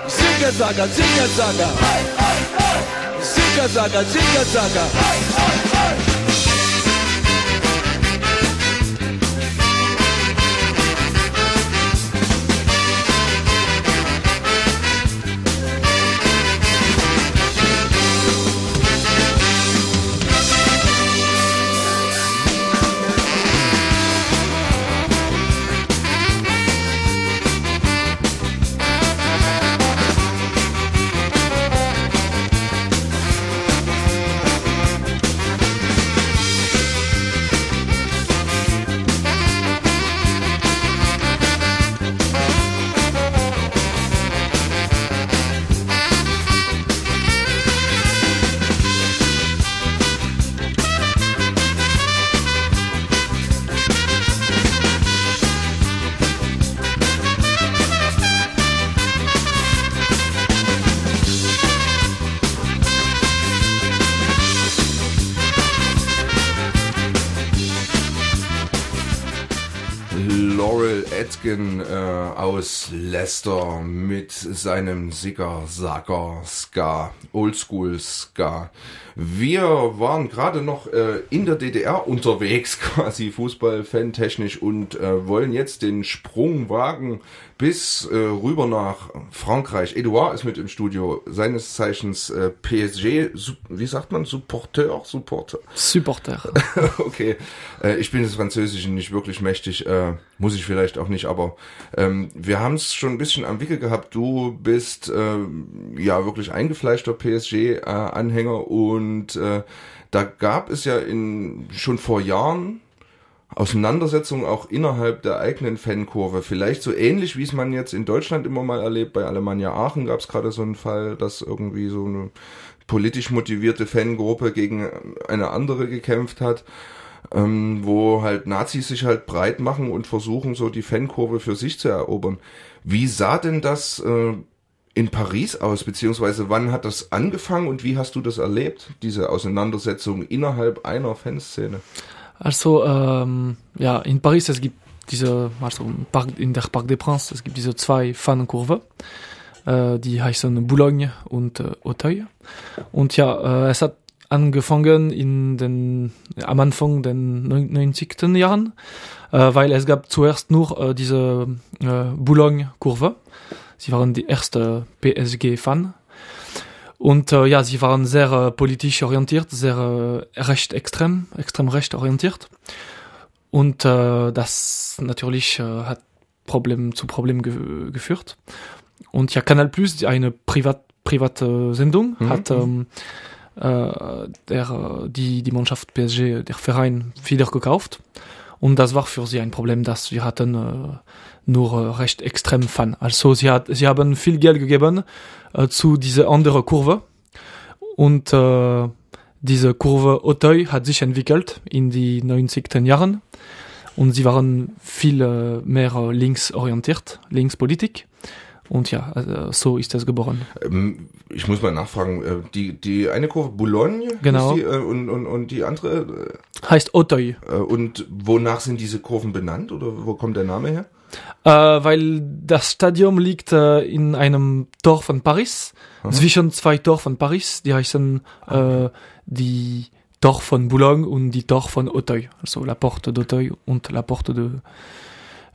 Zigga zagga, zigga zagga. Zigga zagga, zigga zagga. Aus Leicester mit seinem Sigger Sacker Ska, Oldschool Ska. Wir waren gerade noch äh, in der DDR unterwegs, quasi Fußball-Fan technisch und äh, wollen jetzt den Sprung wagen bis äh, rüber nach Frankreich. Eduard ist mit im Studio, seines Zeichens äh, PSG, wie sagt man, Supporteur, Supporter? Supporter. okay, äh, ich bin des Französischen nicht wirklich mächtig, äh, muss ich vielleicht auch nicht, aber ähm, wir haben es schon ein bisschen am Wickel gehabt. Du bist äh, ja wirklich eingefleischter PSG-Anhänger und äh, da gab es ja in schon vor Jahren Auseinandersetzungen auch innerhalb der eigenen Fankurve. Vielleicht so ähnlich, wie es man jetzt in Deutschland immer mal erlebt. Bei Alemannia Aachen gab es gerade so einen Fall, dass irgendwie so eine politisch motivierte Fangruppe gegen eine andere gekämpft hat, ähm, wo halt Nazis sich halt breit machen und versuchen, so die Fankurve für sich zu erobern. Wie sah denn das äh, in Paris aus, beziehungsweise wann hat das angefangen und wie hast du das erlebt, diese Auseinandersetzung innerhalb einer Fanszene? Also, ähm, ja, in Paris, es gibt diese, also in der Parc des Princes, es gibt diese zwei Fankurve, äh, die heißen Boulogne und äh, Auteuil. Und ja, äh, es hat angefangen in den, am Anfang den 90. Jahren, äh, weil es gab zuerst nur äh, diese äh, Boulogne-Kurve. Sie waren die erste PSG-Fan. Und äh, ja, sie waren sehr äh, politisch orientiert, sehr äh, recht extrem, extrem recht orientiert. Und äh, das natürlich äh, hat Problem zu Problemen ge geführt. Und ja, Canal Plus, eine privat, private Sendung, mhm. hat ähm, äh, der, die, die Mannschaft PSG, der Verein, wieder gekauft. Und das war für sie ein Problem, dass wir hatten äh, nur äh, recht extrem Fan. Also sie, hat, sie haben viel Geld gegeben äh, zu dieser anderen Kurve. Und äh, diese Kurve Auteuil hat sich entwickelt in die 90. Jahren. Und sie waren viel äh, mehr linksorientiert, linkspolitik. Und ja, also so ist das geboren. Ähm, ich muss mal nachfragen, äh, die, die eine Kurve Boulogne genau. Die, äh, und, und, und die andere heißt Auteuil. Und wonach sind diese Kurven benannt oder wo kommt der Name her? Äh, weil das Stadion liegt äh, in einem Tor von Paris, Aha. zwischen zwei Tor von Paris, die heißen äh, die Tor von Boulogne und die Tor von Auteuil, also la Porte d'Auteuil und la Porte de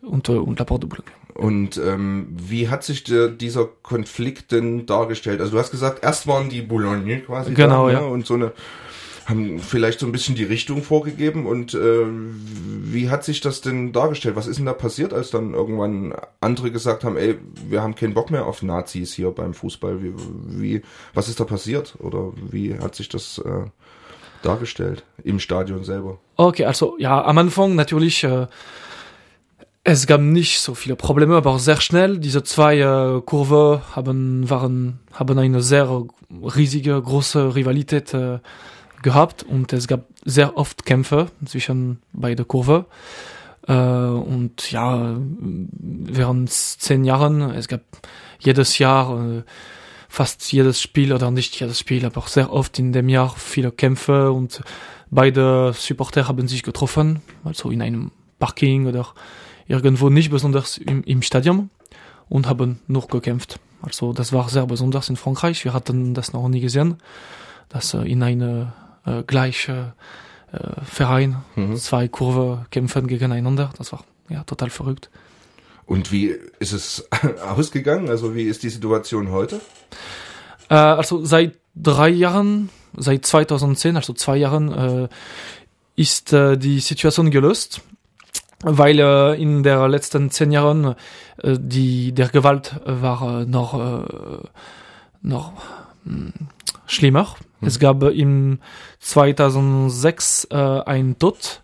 und, äh, und la Porte de Boulogne. Und ähm, wie hat sich der, dieser Konflikt denn dargestellt? Also du hast gesagt, erst waren die Boulogne quasi genau, da, ja. Ne? und so eine haben vielleicht so ein bisschen die Richtung vorgegeben und äh, wie hat sich das denn dargestellt? Was ist denn da passiert, als dann irgendwann andere gesagt haben, ey, wir haben keinen Bock mehr auf Nazis hier beim Fußball? Wie, wie was ist da passiert oder wie hat sich das äh, dargestellt im Stadion selber? Okay, also ja, am Anfang natürlich äh, es gab nicht so viele Probleme, aber sehr schnell. Diese zwei äh, Kurve haben, waren, haben eine sehr riesige, große Rivalität äh, gehabt und es gab sehr oft Kämpfe zwischen beide Kurve. Äh, und ja, während zehn Jahren, es gab jedes Jahr äh, fast jedes Spiel oder nicht jedes Spiel, aber sehr oft in dem Jahr viele Kämpfe und beide Supporter haben sich getroffen, also in einem Parking oder irgendwo nicht besonders im, im Stadion und haben nur gekämpft. Also das war sehr besonders in Frankreich. Wir hatten das noch nie gesehen, dass äh, in eine äh, gleiche äh, Verein mhm. zwei Kurve kämpfen gegeneinander. Das war ja total verrückt. Und wie ist es ausgegangen? Also wie ist die Situation heute? Äh, also seit drei Jahren, seit 2010, also zwei Jahren, äh, ist äh, die Situation gelöst weil äh, in der letzten zehn Jahren äh, die der Gewalt war äh, noch äh, noch mh, hm, schlimmer. Mhm. Es gab im 2006 äh, ein Tod,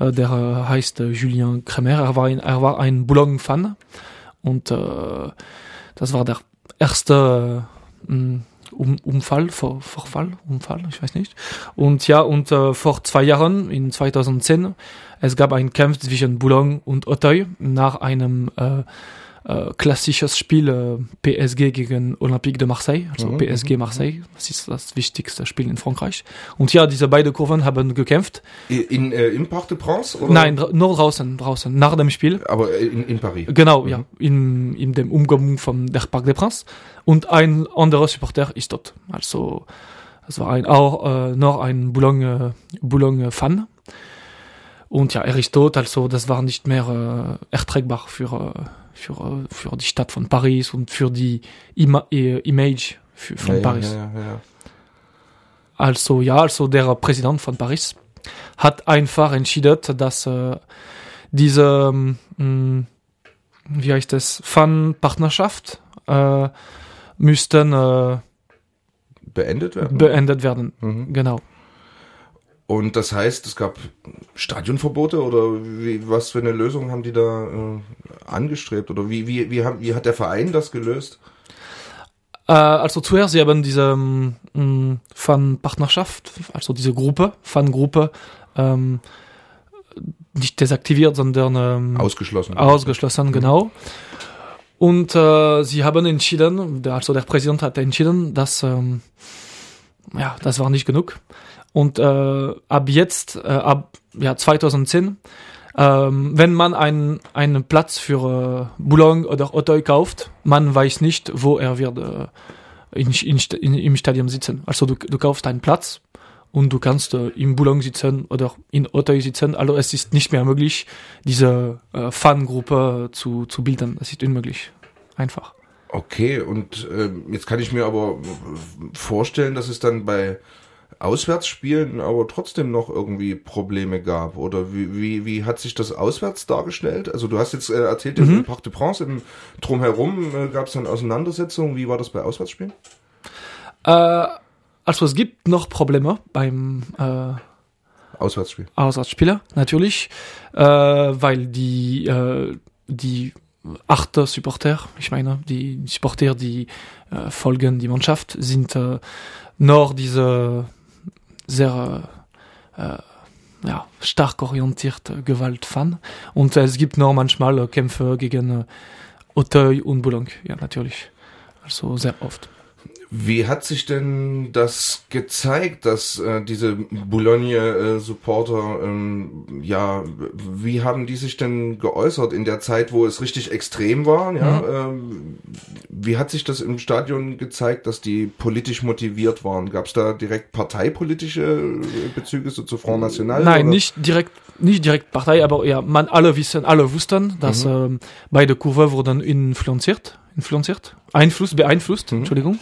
äh, der äh, heißt äh, Julien Kremer. Er war ein, er war ein Boulogne-Fan und äh, das war der erste äh, um, Unfall, Vor, Vorfall, Unfall, ich weiß nicht. Und ja, und äh, vor zwei Jahren, in 2010, es gab einen Kampf zwischen Boulogne und Auteuil nach einem äh, äh, klassisches Spiel äh, PSG gegen Olympique de Marseille, also Mhm, PSG mhm, Marseille. Das ist das wichtigste Spiel in Frankreich. Und ja, diese beiden Kurven haben gekämpft. In, äh, im Parc de Prince? Oder? Nein, nur draußen, draußen, nach dem Spiel. Aber in, in Paris. Genau, ja, in, in dem Umgebung von der Parc des Princes. Und ein anderer Supporter ist dort. Also, es war ein, auch äh, noch ein Boulogne, Boulogne Fan. Und ja, er ist tot, also das war nicht mehr äh, erträgbar für, äh, für, für die Stadt von Paris und für die Ima äh, Image für, von Ja, Paris. ja, ja. Also ja, also der Präsident von Paris hat einfach entschieden, dass äh, diese, ähm, wie heißt es, Fan-Partnerschaft äh, müssten äh, Beendet werden? beendet werden. Mhm. Genau. Und das heißt, es gab Stadionverbote oder wie, was für eine Lösung haben die da äh, angestrebt? Oder wie, wie, wie, haben, wie hat der Verein das gelöst? Äh, also zuerst, sie haben diese ähm, Fan-Partnerschaft, also diese Gruppe, Fangruppe, ähm, nicht desaktiviert, sondern ähm, Ausgeschlossen. Ausgeschlossen, genau. Und äh, sie haben entschieden, also der Präsident hat entschieden, dass ähm, ja, das war nicht genug. Und äh, ab jetzt, äh, ab ja, 2010, ähm, wenn man einen, einen Platz für äh, Boulogne oder Auteuil kauft, man weiß nicht, wo er wird äh, in, in, in, im Stadion sitzen. Also du, du kaufst einen Platz und du kannst äh, im Boulogne sitzen oder in Auteuil sitzen. Also es ist nicht mehr möglich, diese äh, Fangruppe zu, zu bilden. Das ist unmöglich. Einfach. Okay, und äh, jetzt kann ich mir aber vorstellen, dass es dann bei Auswärtsspielen aber trotzdem noch irgendwie Probleme gab. Oder wie, wie, wie hat sich das auswärts dargestellt? Also du hast jetzt äh, erzählt, Mhm. im Parc de Prince, im Drumherum äh, gab es dann Auseinandersetzungen. Wie war das bei Auswärtsspielen? Äh, also es gibt noch Probleme beim äh, Auswärtsspiel. Auswärtsspieler, natürlich, äh, weil die, äh, die achte Supporter, ich meine, die Supporter, die äh, folgen die Mannschaft, sind äh, noch diese sehr äh, ja, stark orientierte Gewaltfan. Und es gibt noch manchmal äh, Kämpfe gegen äh, Auteuil und Boulogne, ja, natürlich. Also sehr oft. Wie hat sich denn das gezeigt, dass äh, diese Boulogne-Supporter, ähm, ja, wie haben die sich denn geäußert in der Zeit, wo es richtig extrem war? Ja, ähm, wie hat sich das im Stadion gezeigt, dass die politisch motiviert waren? Gab es da direkt parteipolitische äh, Bezüge so zu Front National? Nein, oder? nicht direkt, nicht direkt Partei, aber ja, man alle wissen, alle wussten, dass Mhm. ähm, beide Kurve wurden influenziert, influenziert, Einfluss, beeinflusst, Mhm. Entschuldigung.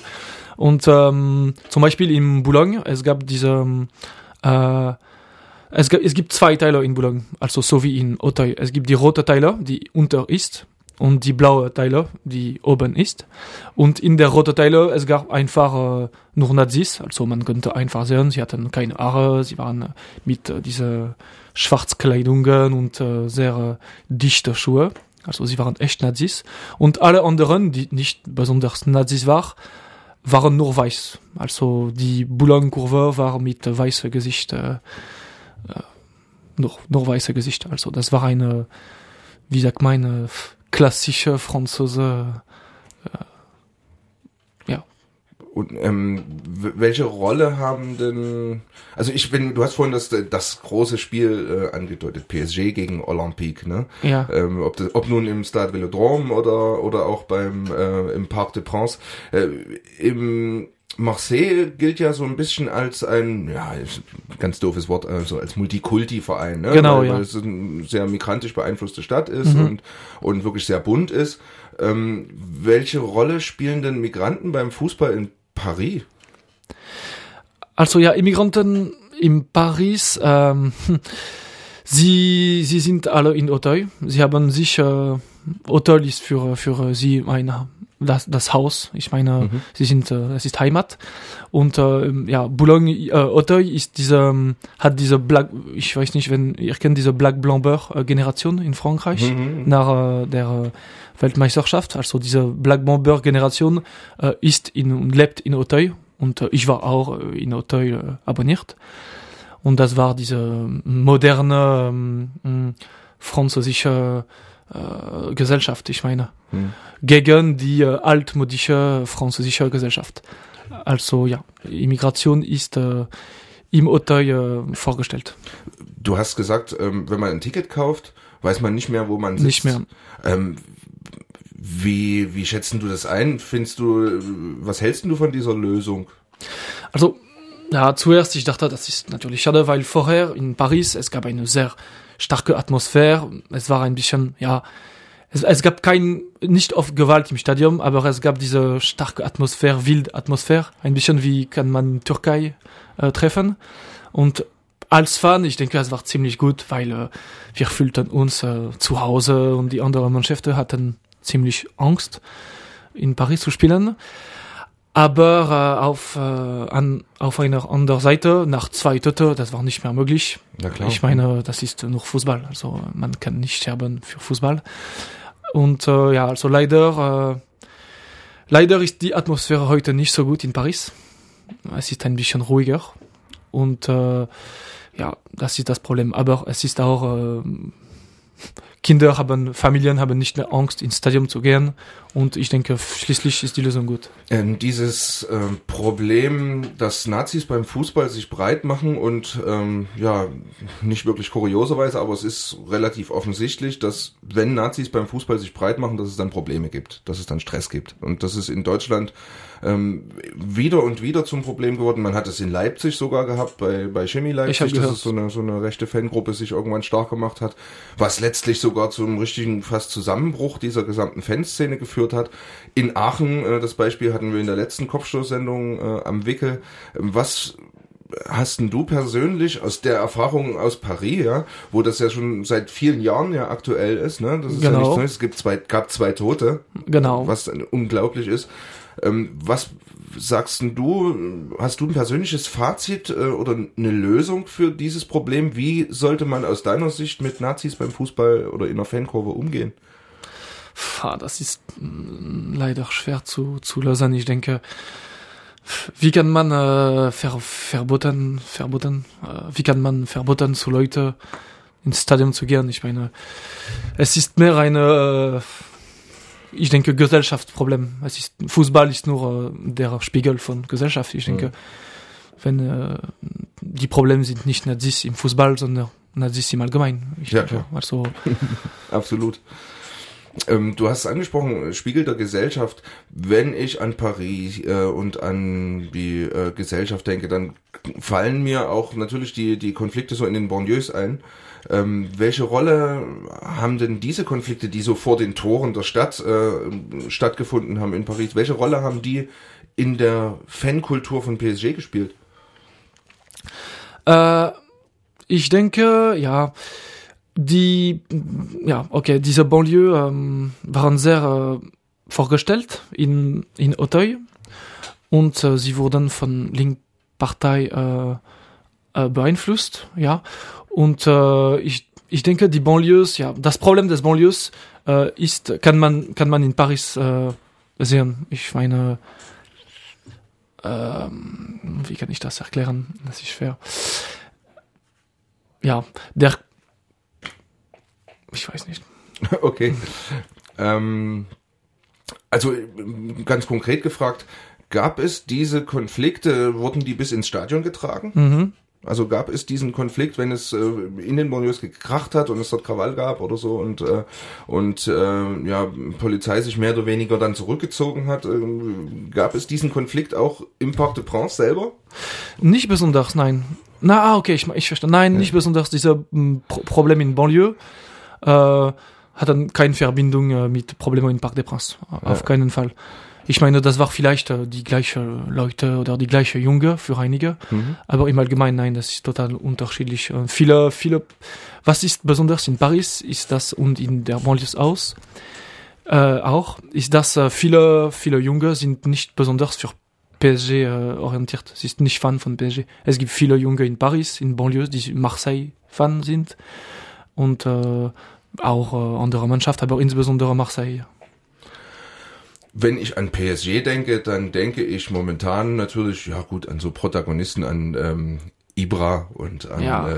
Und ähm, zum Beispiel in Boulogne, es gab diese, ähm, äh, es, es gibt zwei Teile in Boulogne, also so wie in Auteuil. Es gibt die rote Teile, die unter ist, und die blaue Teile, die oben ist. Und in der roten Teile, es gab einfach äh, nur Nazis, also man könnte einfach sehen, sie hatten keine Haare, sie waren äh, mit äh, diese Schwarzkleidungen und äh, sehr äh, dichte Schuhe. Also sie waren echt Nazis. Und alle anderen, die nicht besonders Nazis waren, waren nur weiß. Also die Boulogne-Kurve war mit weißem Gesicht, äh, nur, nur weiße Gesicht. Also das war eine, wie sagt man, klassische Franzose. Äh, ja. Und ähm, welche Rolle haben denn, also ich bin, du hast vorhin das, das große Spiel äh, angedeutet, PSG gegen Olympique, ne? Ja. Ähm, ob, das, ob nun im Stade Velodrome oder, oder auch beim, äh, im Parc de Prince. Äh, Im Marseille gilt ja so ein bisschen als ein, ja, ganz doofes Wort, also als Multikulti-Verein, ne? Genau, weil, ja. weil es eine sehr migrantisch beeinflusste Stadt ist Mhm. und, und wirklich sehr bunt ist. Ähm, welche Rolle spielen denn Migranten beim Fußball in Paris? Also ja, Immigranten in Paris, ähm, sie, sie sind alle in Auteuil. Sie haben sich, äh, Auteuil ist für, für sie ein, das, das Haus. Ich meine, Mhm. sie sind, äh, es ist Heimat. Und äh, ja, Boulogne, äh, Auteuil ist diese, ähm, hat diese Black, ich weiß nicht, wenn ihr kennt diese Black Blamber äh, Generation in Frankreich Mhm. nach äh, der äh, Weltmeisterschaft. Also diese Black Blamber Generation äh, ist in und lebt in Auteuil und äh, ich war auch äh, in Auteuil äh, abonniert. Und das war diese moderne ähm, mh, französische äh, Gesellschaft, ich meine, hm. gegen die äh, altmodische französische Gesellschaft. Also ja, Immigration ist äh, im Auteuil äh, vorgestellt. Du hast gesagt, ähm, wenn man ein Ticket kauft, weiß man nicht mehr, wo man sitzt. Nicht mehr. Ähm, wie, wie schätzen du das ein? Findest du, was hältst du von dieser Lösung? Also, ja, zuerst, ich dachte, das ist natürlich schade, weil vorher in Paris, es gab eine sehr starke Atmosphäre. Es war ein bisschen, ja, es, es gab kein, nicht oft Gewalt im Stadion, aber es gab diese starke Atmosphäre, wilde Atmosphäre. Ein bisschen wie kann man in Türkei äh, treffen. Und als Fan, ich denke, es war ziemlich gut, weil äh, wir fühlten uns äh, zu Hause und die anderen Mannschaften hatten ziemlich Angst, in Paris zu spielen. Aber äh, auf, äh, an, auf einer anderen Seite, nach zwei Tote, das war nicht mehr möglich. Ja, klar. Ich meine, das ist nur Fußball. Also man kann nicht sterben für Fußball. Und äh, ja, also leider, äh, leider ist die Atmosphäre heute nicht so gut in Paris. Es ist ein bisschen ruhiger. Und äh, ja, das ist das Problem. Aber es ist auch äh, Kinder haben, Familien haben nicht mehr Angst, ins Stadion zu gehen. Und ich denke, schließlich ist die Lösung gut. Ähm, dieses äh, Problem, dass Nazis beim Fußball sich breit machen und ähm, ja, nicht wirklich kurioserweise, aber es ist relativ offensichtlich, dass wenn Nazis beim Fußball sich breit machen, dass es dann Probleme gibt, dass es dann Stress gibt. Und das ist in Deutschland ähm, wieder und wieder zum Problem geworden. Man hat es in Leipzig sogar gehabt, bei, bei Chemie Leipzig, dass es so eine, so eine rechte Fangruppe sich irgendwann stark gemacht hat, was letztlich sogar zum richtigen fast Zusammenbruch dieser gesamten Fanszene geführt hat. In Aachen, äh, das Beispiel hatten wir in der letzten Kopfstoßsendung äh, am Wickel. Was hast denn du persönlich aus der Erfahrung aus Paris, ja, wo das ja schon seit vielen Jahren ja aktuell ist, ne? Das ist genau. ja nichts Neues. Es gibt zwei, gab zwei Tote. Genau. Was unglaublich ist. Ähm, was sagst du, hast du ein persönliches Fazit äh, oder eine Lösung für dieses Problem? Wie sollte man aus deiner Sicht mit Nazis beim Fußball oder in der Fankurve umgehen? Das ist mm, leider schwer zu, zu lösen. Ich denke, wie kann man äh, ver, verboten, verboten, äh, wie kann man verboten zu Leute ins Stadion zu gehen? Ich meine, es ist mehr eine äh, ich denke, Gesellschaftsproblem. Es ist, Fußball ist nur äh, der Spiegel von Gesellschaft. Ich denke, mhm. wenn äh, die Probleme sind nicht Nazis im Fußball, sondern Nazis im Allgemeinen. Ich ja, denke, also absolut. Ähm, du hast es angesprochen, Spiegel der Gesellschaft. Wenn ich an Paris äh, und an die äh, Gesellschaft denke, dann fallen mir auch natürlich die, die Konflikte so in den Banlieues ein. Ähm, welche Rolle haben denn diese Konflikte, die so vor den Toren der Stadt äh, stattgefunden haben in Paris, welche Rolle haben die in der Fankultur von PSG gespielt? Äh, ich denke, ja, die, ja, okay, diese Banlieue ähm, waren sehr äh, vorgestellt in, in Auteuil und äh, sie wurden von Linkpartei äh, äh, beeinflusst, ja. Und äh, ich, ich denke, die Banlieues, ja, das Problem des Banlieues äh, ist, kann man, kann man in Paris äh, sehen. Ich meine, äh, wie kann ich das erklären? Das ist schwer. Ja, der, ich weiß nicht. Okay. ähm, also ganz konkret gefragt, gab es diese Konflikte, wurden die bis ins Stadion getragen? Mhm. Also gab es diesen Konflikt, wenn es äh, in den Banlieues gekracht hat und es dort Krawall gab oder so und äh, und äh, ja Polizei sich mehr oder weniger dann zurückgezogen hat, äh, gab es diesen Konflikt auch im Parc de Prince selber? Nicht besonders, nein. Na, ah, okay, ich, ich verstehe. Nein, ja. nicht besonders. Dieser m, Pro Problem in Banlieue äh, hat dann keine Verbindung äh, mit Problemen im Parc des Princes. Auf ja. keinen Fall. Ich meine, das war vielleicht äh, die gleiche Leute oder die gleiche Junge für einige, mhm. aber im Allgemeinen nein, das ist total unterschiedlich. Und viele, viele, was ist besonders in Paris, ist das und in der Banlieue aus äh, auch, ist dass äh, viele, viele Junge sind nicht besonders für PSG äh, orientiert. Sie ist nicht Fan von PSG. Es gibt viele Junge in Paris, in Banlieue, die Marseille Fan sind und äh, auch äh, andere Mannschaft, aber insbesondere Marseille. Wenn ich an PSG denke, dann denke ich momentan natürlich, ja gut, an so Protagonisten, an ähm, Ibra und an Ja. äh,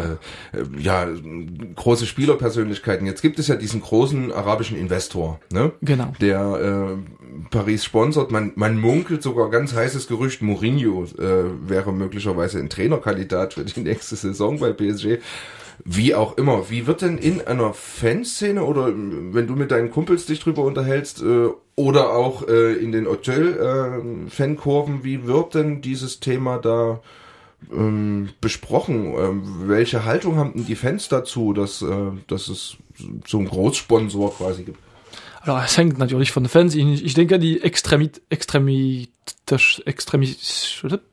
äh, ja, große Spielerpersönlichkeiten. Jetzt gibt es ja diesen großen arabischen Investor, ne? Genau. Der äh, Paris sponsert. Man, man munkelt sogar ganz heißes Gerücht, Mourinho äh, wäre möglicherweise ein Trainerkandidat für die nächste Saison bei PSG. Wie auch immer, wie wird denn in einer Fanszene oder wenn du mit deinen Kumpels dich drüber unterhältst äh, oder auch äh, in den Hotel-Fankurven, wie wird denn dieses Thema da ähm, besprochen? Ähm, welche Haltung haben denn die Fans dazu, dass, äh, dass es so einen Großsponsor quasi gibt? Alors, es hängt natürlich von den Fans. Ich, ich denke, die Extremit, Extremit, Extremit,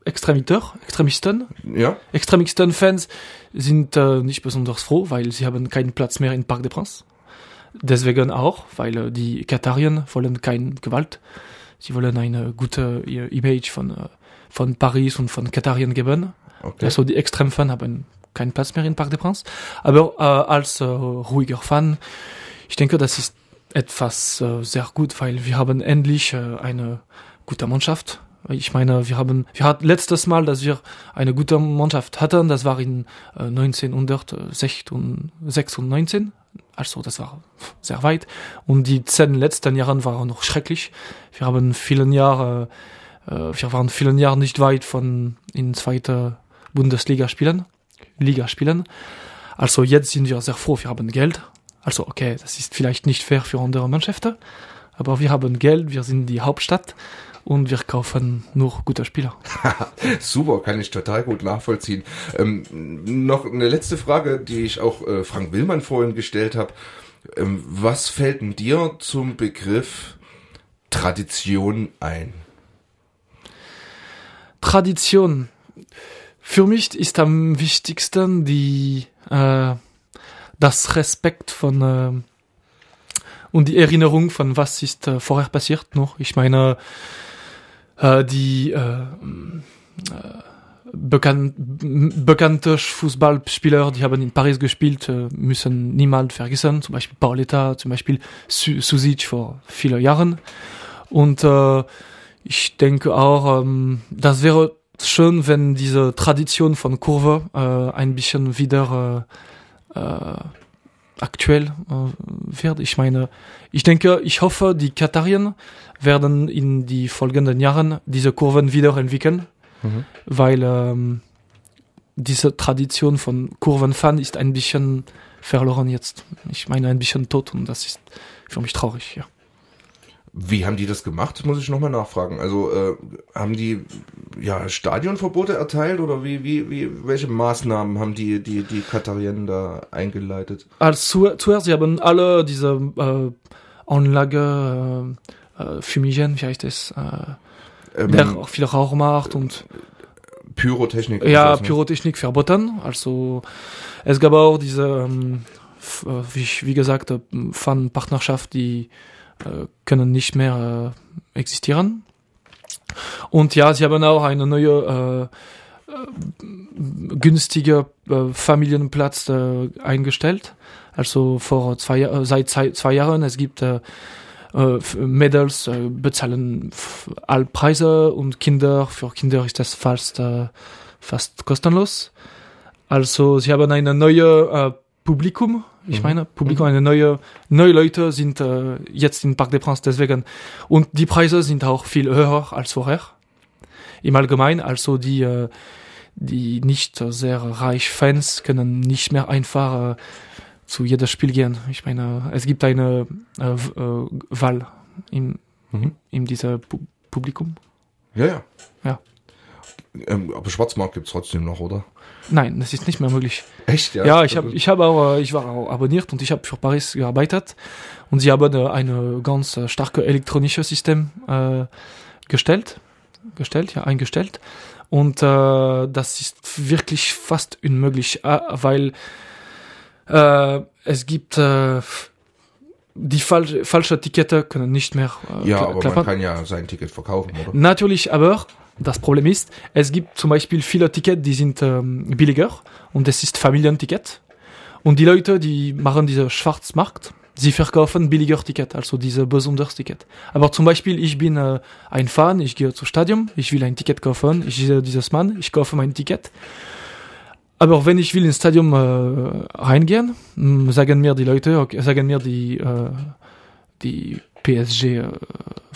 Extremiteur, Extremisten, Ja. Extremisten-Fans sind äh, nicht besonders froh, weil sie haben keinen Platz mehr in Parc des Princes. Deswegen auch, weil äh, die Katarien wollen keine Gewalt. Sie wollen eine gute äh, Image von, äh, von Paris und von Katarien geben. Okay. Also die Extremfans haben keinen Platz mehr in Parc des Princes. Aber äh, als äh, ruhiger Fan, ich denke, das ist etwas sehr gut, weil wir haben endlich eine gute Mannschaft. Ich meine, wir haben, wir hatten letztes Mal, dass wir eine gute Mannschaft hatten, das war in äh, 1996, also das war sehr weit. Und die zehn letzten Jahre waren noch schrecklich. Wir haben vielen Jahre, äh, wir waren vielen Jahre nicht weit von in zweiter Bundesliga spielen, Liga spielen. Also jetzt sind wir sehr froh, wir haben Geld. Also okay, das ist vielleicht nicht fair für andere Mannschaften, aber wir haben Geld, wir sind die Hauptstadt und wir kaufen nur gute Spieler. Super, kann ich total gut nachvollziehen. Ähm, noch eine letzte Frage, die ich auch äh, Frank Willmann vorhin gestellt habe. Ähm, was fällt denn dir zum Begriff Tradition ein? Tradition. Für mich ist am wichtigsten die äh, das Respekt von äh, und die Erinnerung von was ist äh, vorher passiert noch. Ich meine äh, die äh, äh, bekannt, bekannte Fußballspieler, die haben in Paris gespielt, äh, müssen niemand vergessen. Zum Beispiel Pauletta, zum Beispiel Su Susic vor vielen Jahren. Und äh, ich denke auch, ähm, das wäre schön, wenn diese Tradition von Kurve äh, ein bisschen wieder äh, äh, aktuell äh, wird. Ich meine, ich denke, ich hoffe, die Katarien werden in die folgenden Jahren diese Kurven wieder entwickeln, Mhm. weil ähm, diese Tradition von Kurvenfahren ist ein bisschen verloren jetzt. Ich meine, ein bisschen tot und das ist für mich traurig, ja. Wie haben die das gemacht, muss ich nochmal nachfragen. Also äh, haben die ja Stadionverbote erteilt oder wie, wie, wie, welche Maßnahmen haben die, die, die Katarien da eingeleitet? Als zu, zuerst, sie haben alle diese äh, Anlage, äh, äh, Fumigen, wie heißt das, äh, Ähm, der auch viel Rauch macht und Pyrotechnik. ja, ne? Pyrotechnik verboten. Also es gab auch diese, ähm, äh, wie, wie gesagt, äh, Fan-Partnerschaft, die äh, können nicht mehr äh, existieren. Und ja, sie haben auch eine neue äh, äh, günstige äh, Familienplatz äh, eingestellt. Also vor zwei, äh, seit zwei, zwei Jahren es gibt äh, äh, Mädels äh, bezahlen f- alle Preise und Kinder für Kinder ist das fast äh, fast kostenlos. Also sie haben eine neue äh, Publikum, ich Mhm. meine Publikum, eine neue neue Leute sind äh, jetzt im Parc des Princes deswegen und die Preise sind auch viel höher als vorher im Allgemeinen. Also die äh, die nicht sehr reich Fans können nicht mehr einfach äh, zu jedem Spiel gehen. Ich meine, es gibt eine äh, äh, Wahl in, Mhm. in dieser Pu Publikum. Ja, ja. Ja. Ähm, aber Schwarzmarkt gibt's trotzdem noch, oder? Nein, das ist nicht mehr möglich. Echt, ja? Ja, ich habe, ich habe auch, ich war auch abonniert und ich habe für Paris gearbeitet und sie haben äh, eine ganz äh, starke elektronische System äh, gestellt, gestellt, ja, eingestellt und äh, das ist wirklich fast unmöglich, äh, weil äh, es gibt äh, die falsche, falsche Tickete können nicht mehr äh, Ja, aber klappen. man kann ja sein Ticket verkaufen, oder? Natürlich, aber das Problem ist, es gibt zum Beispiel viele Tickets, die sind ähm, billiger und es ist Familienticket. Und die Leute, die machen diese Schwarzmarkt, sie verkaufen billiger Ticket, also diese besonders Ticket. Aber zum Beispiel, ich bin äh, ein Fan, ich gehe zum Stadion, ich will ein Ticket kaufen, ich sehe dieses Mann, ich kaufe mein Ticket. Aber wenn ich will ins Stadion äh, reingehen, sagen mir die Leute, okay, sagen mir die, äh, die PSG äh,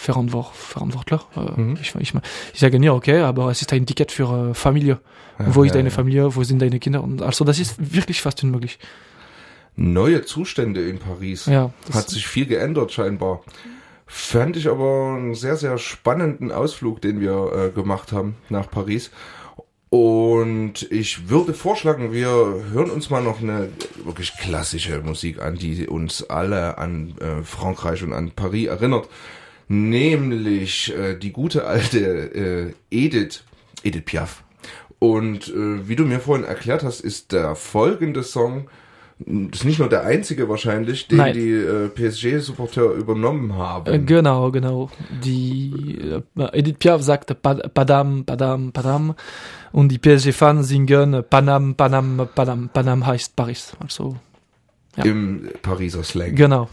Verantwort, Verantwortler, äh, Mhm. ich, ich, ich sage mir, okay, aber es ist ein Ticket für äh, Familie. Ja, wo ist ja, deine. Familie, wo sind deine Kinder? Und also das ist wirklich fast unmöglich. Neue Zustände in Paris. Ja, Hat sich viel geändert scheinbar. Fand ich aber einen sehr, sehr spannenden Ausflug, den wir äh, gemacht haben nach Paris. Und ich würde vorschlagen, wir hören uns mal noch eine wirklich klassische Musik an, die uns alle an äh, Frankreich und an Paris erinnert. Nämlich äh, die gute alte äh, Edith, Edith Piaf. Und äh, wie du mir vorhin erklärt hast, ist der folgende Song, das ist nicht nur der einzige wahrscheinlich, den Nein. die äh, PSG-Supporter übernommen haben. Äh, genau, genau. Die äh, Edith Piaf sagte Pa- Padam, Padam, Padam und die PSG-Fans singen Panam, Panam, Panam, Panam heißt Paris. Also ja. Im Pariser Slang. genau.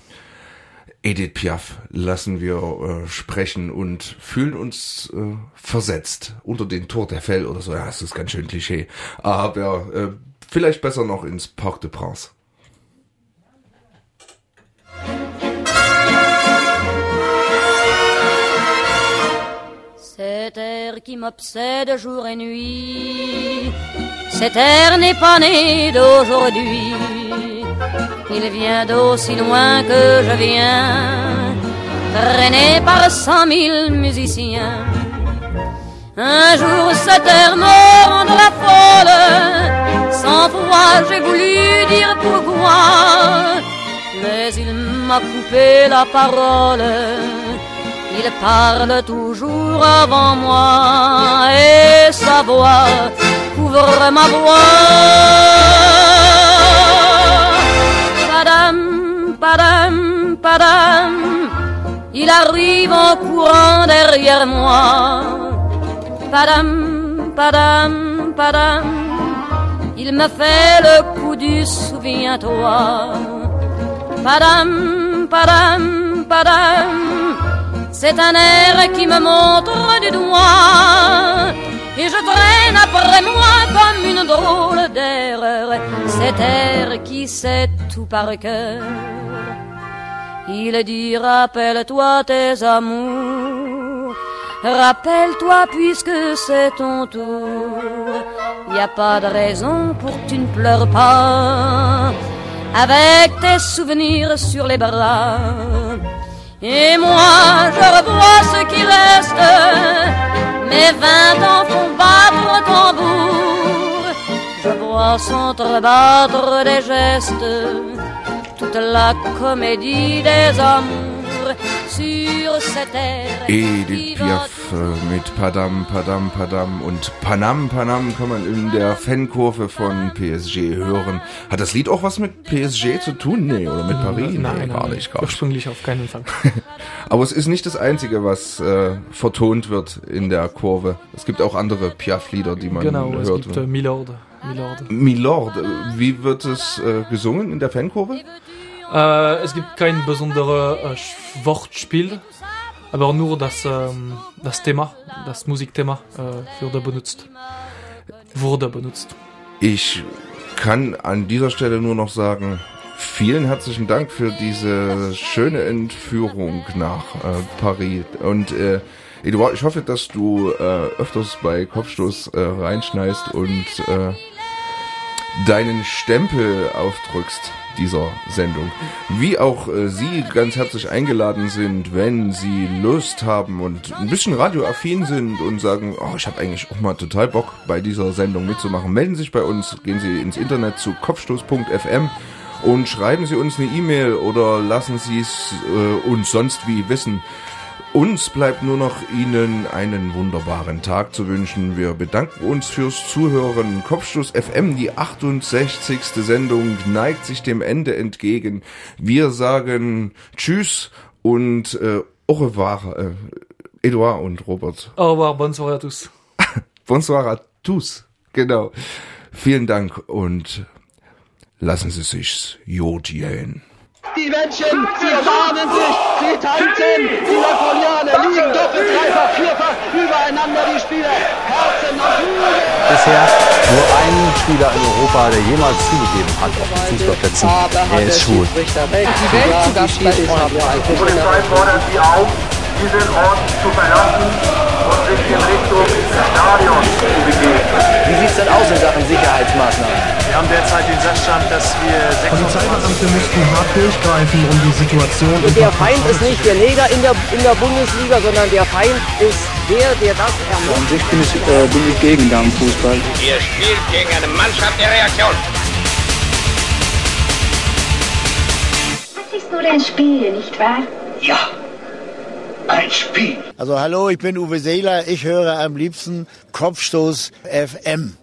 Edith Piaf lassen wir äh, sprechen und fühlen uns äh, versetzt unter den Tour der Fell oder so. Ja, das ist ganz schön Klischee. Aber äh, vielleicht besser noch ins Parc de Prince. Cet air qui m'obsède jour et nuit, cet air n'est pas né d'aujourd'hui. Il vient d'aussi loin que je viens, traîné par cent mille musiciens. Un jour cet air me rendra folle, cent fois j'ai voulu dire pourquoi, mais il m'a coupé la parole. Il parle toujours avant moi et sa voix couvre ma voix. Padam, padam, il arrive en courant derrière moi. Padam, padam, padam, il me fait le coup du souviens-toi. Padam, padam, padam, c'est un air qui me montre du doigt et je traîne après moi comme une drôle d'erreur cet air qui sait tout par cœur. Il dit rappelle-toi tes amours, rappelle-toi puisque c'est ton tour. Y a pas de raison pour que tu ne pleures pas avec tes souvenirs sur les bras. Et moi, je revois ce qui reste. Mes vingt ans font battre au tambour. Je vois s'entrebattre des gestes. Toute la comédie des terre. Edith Piaf äh, mit Padam, Padam, Padam und Panam, Panam kann man in der Fankurve von PSG hören. Hat das Lied auch was mit PSG zu tun? Nee, oder mit Paris? Nein, nee, nein, gar nicht, gar nicht. ursprünglich auf keinen Fall. Aber es ist nicht das Einzige, was äh, vertont wird in der Kurve. Es gibt auch andere Piaf-Lieder, die man genau, es hört. gibt äh, Milord. Milord. Milord, äh, wie wird es äh, gesungen in der Fankurve? Äh, es gibt kein besonderes äh, Wortspiel, aber nur das, ähm, das Thema, das Musikthema äh, wurde benutzt. Wurde benutzt. Ich kann an dieser Stelle nur noch sagen, vielen herzlichen Dank für diese schöne Entführung nach äh, Paris. Und äh, Eduard, ich hoffe, dass du äh, öfters bei Kopfstoß reinschneist und deinen Stempel aufdrückst dieser Sendung. Wie auch äh, Sie ganz herzlich eingeladen sind, wenn Sie Lust haben und ein bisschen radioaffin sind und sagen, oh, ich habe eigentlich auch mal total Bock bei dieser Sendung mitzumachen. Melden Sie sich bei uns, gehen Sie ins Internet zu kopfstoß.fm und schreiben Sie uns eine E-Mail oder lassen Sie es äh, uns sonst wie wissen. Uns bleibt nur noch Ihnen einen wunderbaren Tag zu wünschen. Wir bedanken uns fürs Zuhören. Kopfstoß FM, die 68. Sendung, neigt sich dem Ende entgegen. Wir sagen Tschüss und äh, au revoir, äh, Edouard und Robert. Au revoir, bonne soirée à tous. Bonsoir à tous. Genau. Vielen Dank und lassen Sie sich's jodieren. Die Männchen, sie umarmen sich, sie tanzen. Die Napoleone liegen doppelt, dreifach, vierfach übereinander, die Spieler. Herzen und Flügel. Bisher nur ein Spieler in Europa, der jemals zugegeben hat auf den Fußballplätzen, er ist schwul. Die Welt zu Gast bei uns. Die Polizei fordert Sie auf, diesen Ort zu verlassen und sich in Richtung Stadion zu begeben. Wie sieht es denn aus in Sachen Sicherheitsmaßnahmen? Wir haben derzeit den Sachstand, dass wir 26 Polizeibeamte müssten hart durchgreifen, um die Situation Und der Feind ist nicht der Neger in der, in der Bundesliga, sondern der Feind ist der, der das ermordet. An sich bin ich, äh, bin ich gegen Damenfußball. Ihr spielt gegen eine Mannschaft der Reaktion. Das ist nur ein Spiel, nicht wahr? Ja, ein Spiel. Also hallo, ich bin Uwe Seeler. Ich höre am liebsten Kopfstoß FM.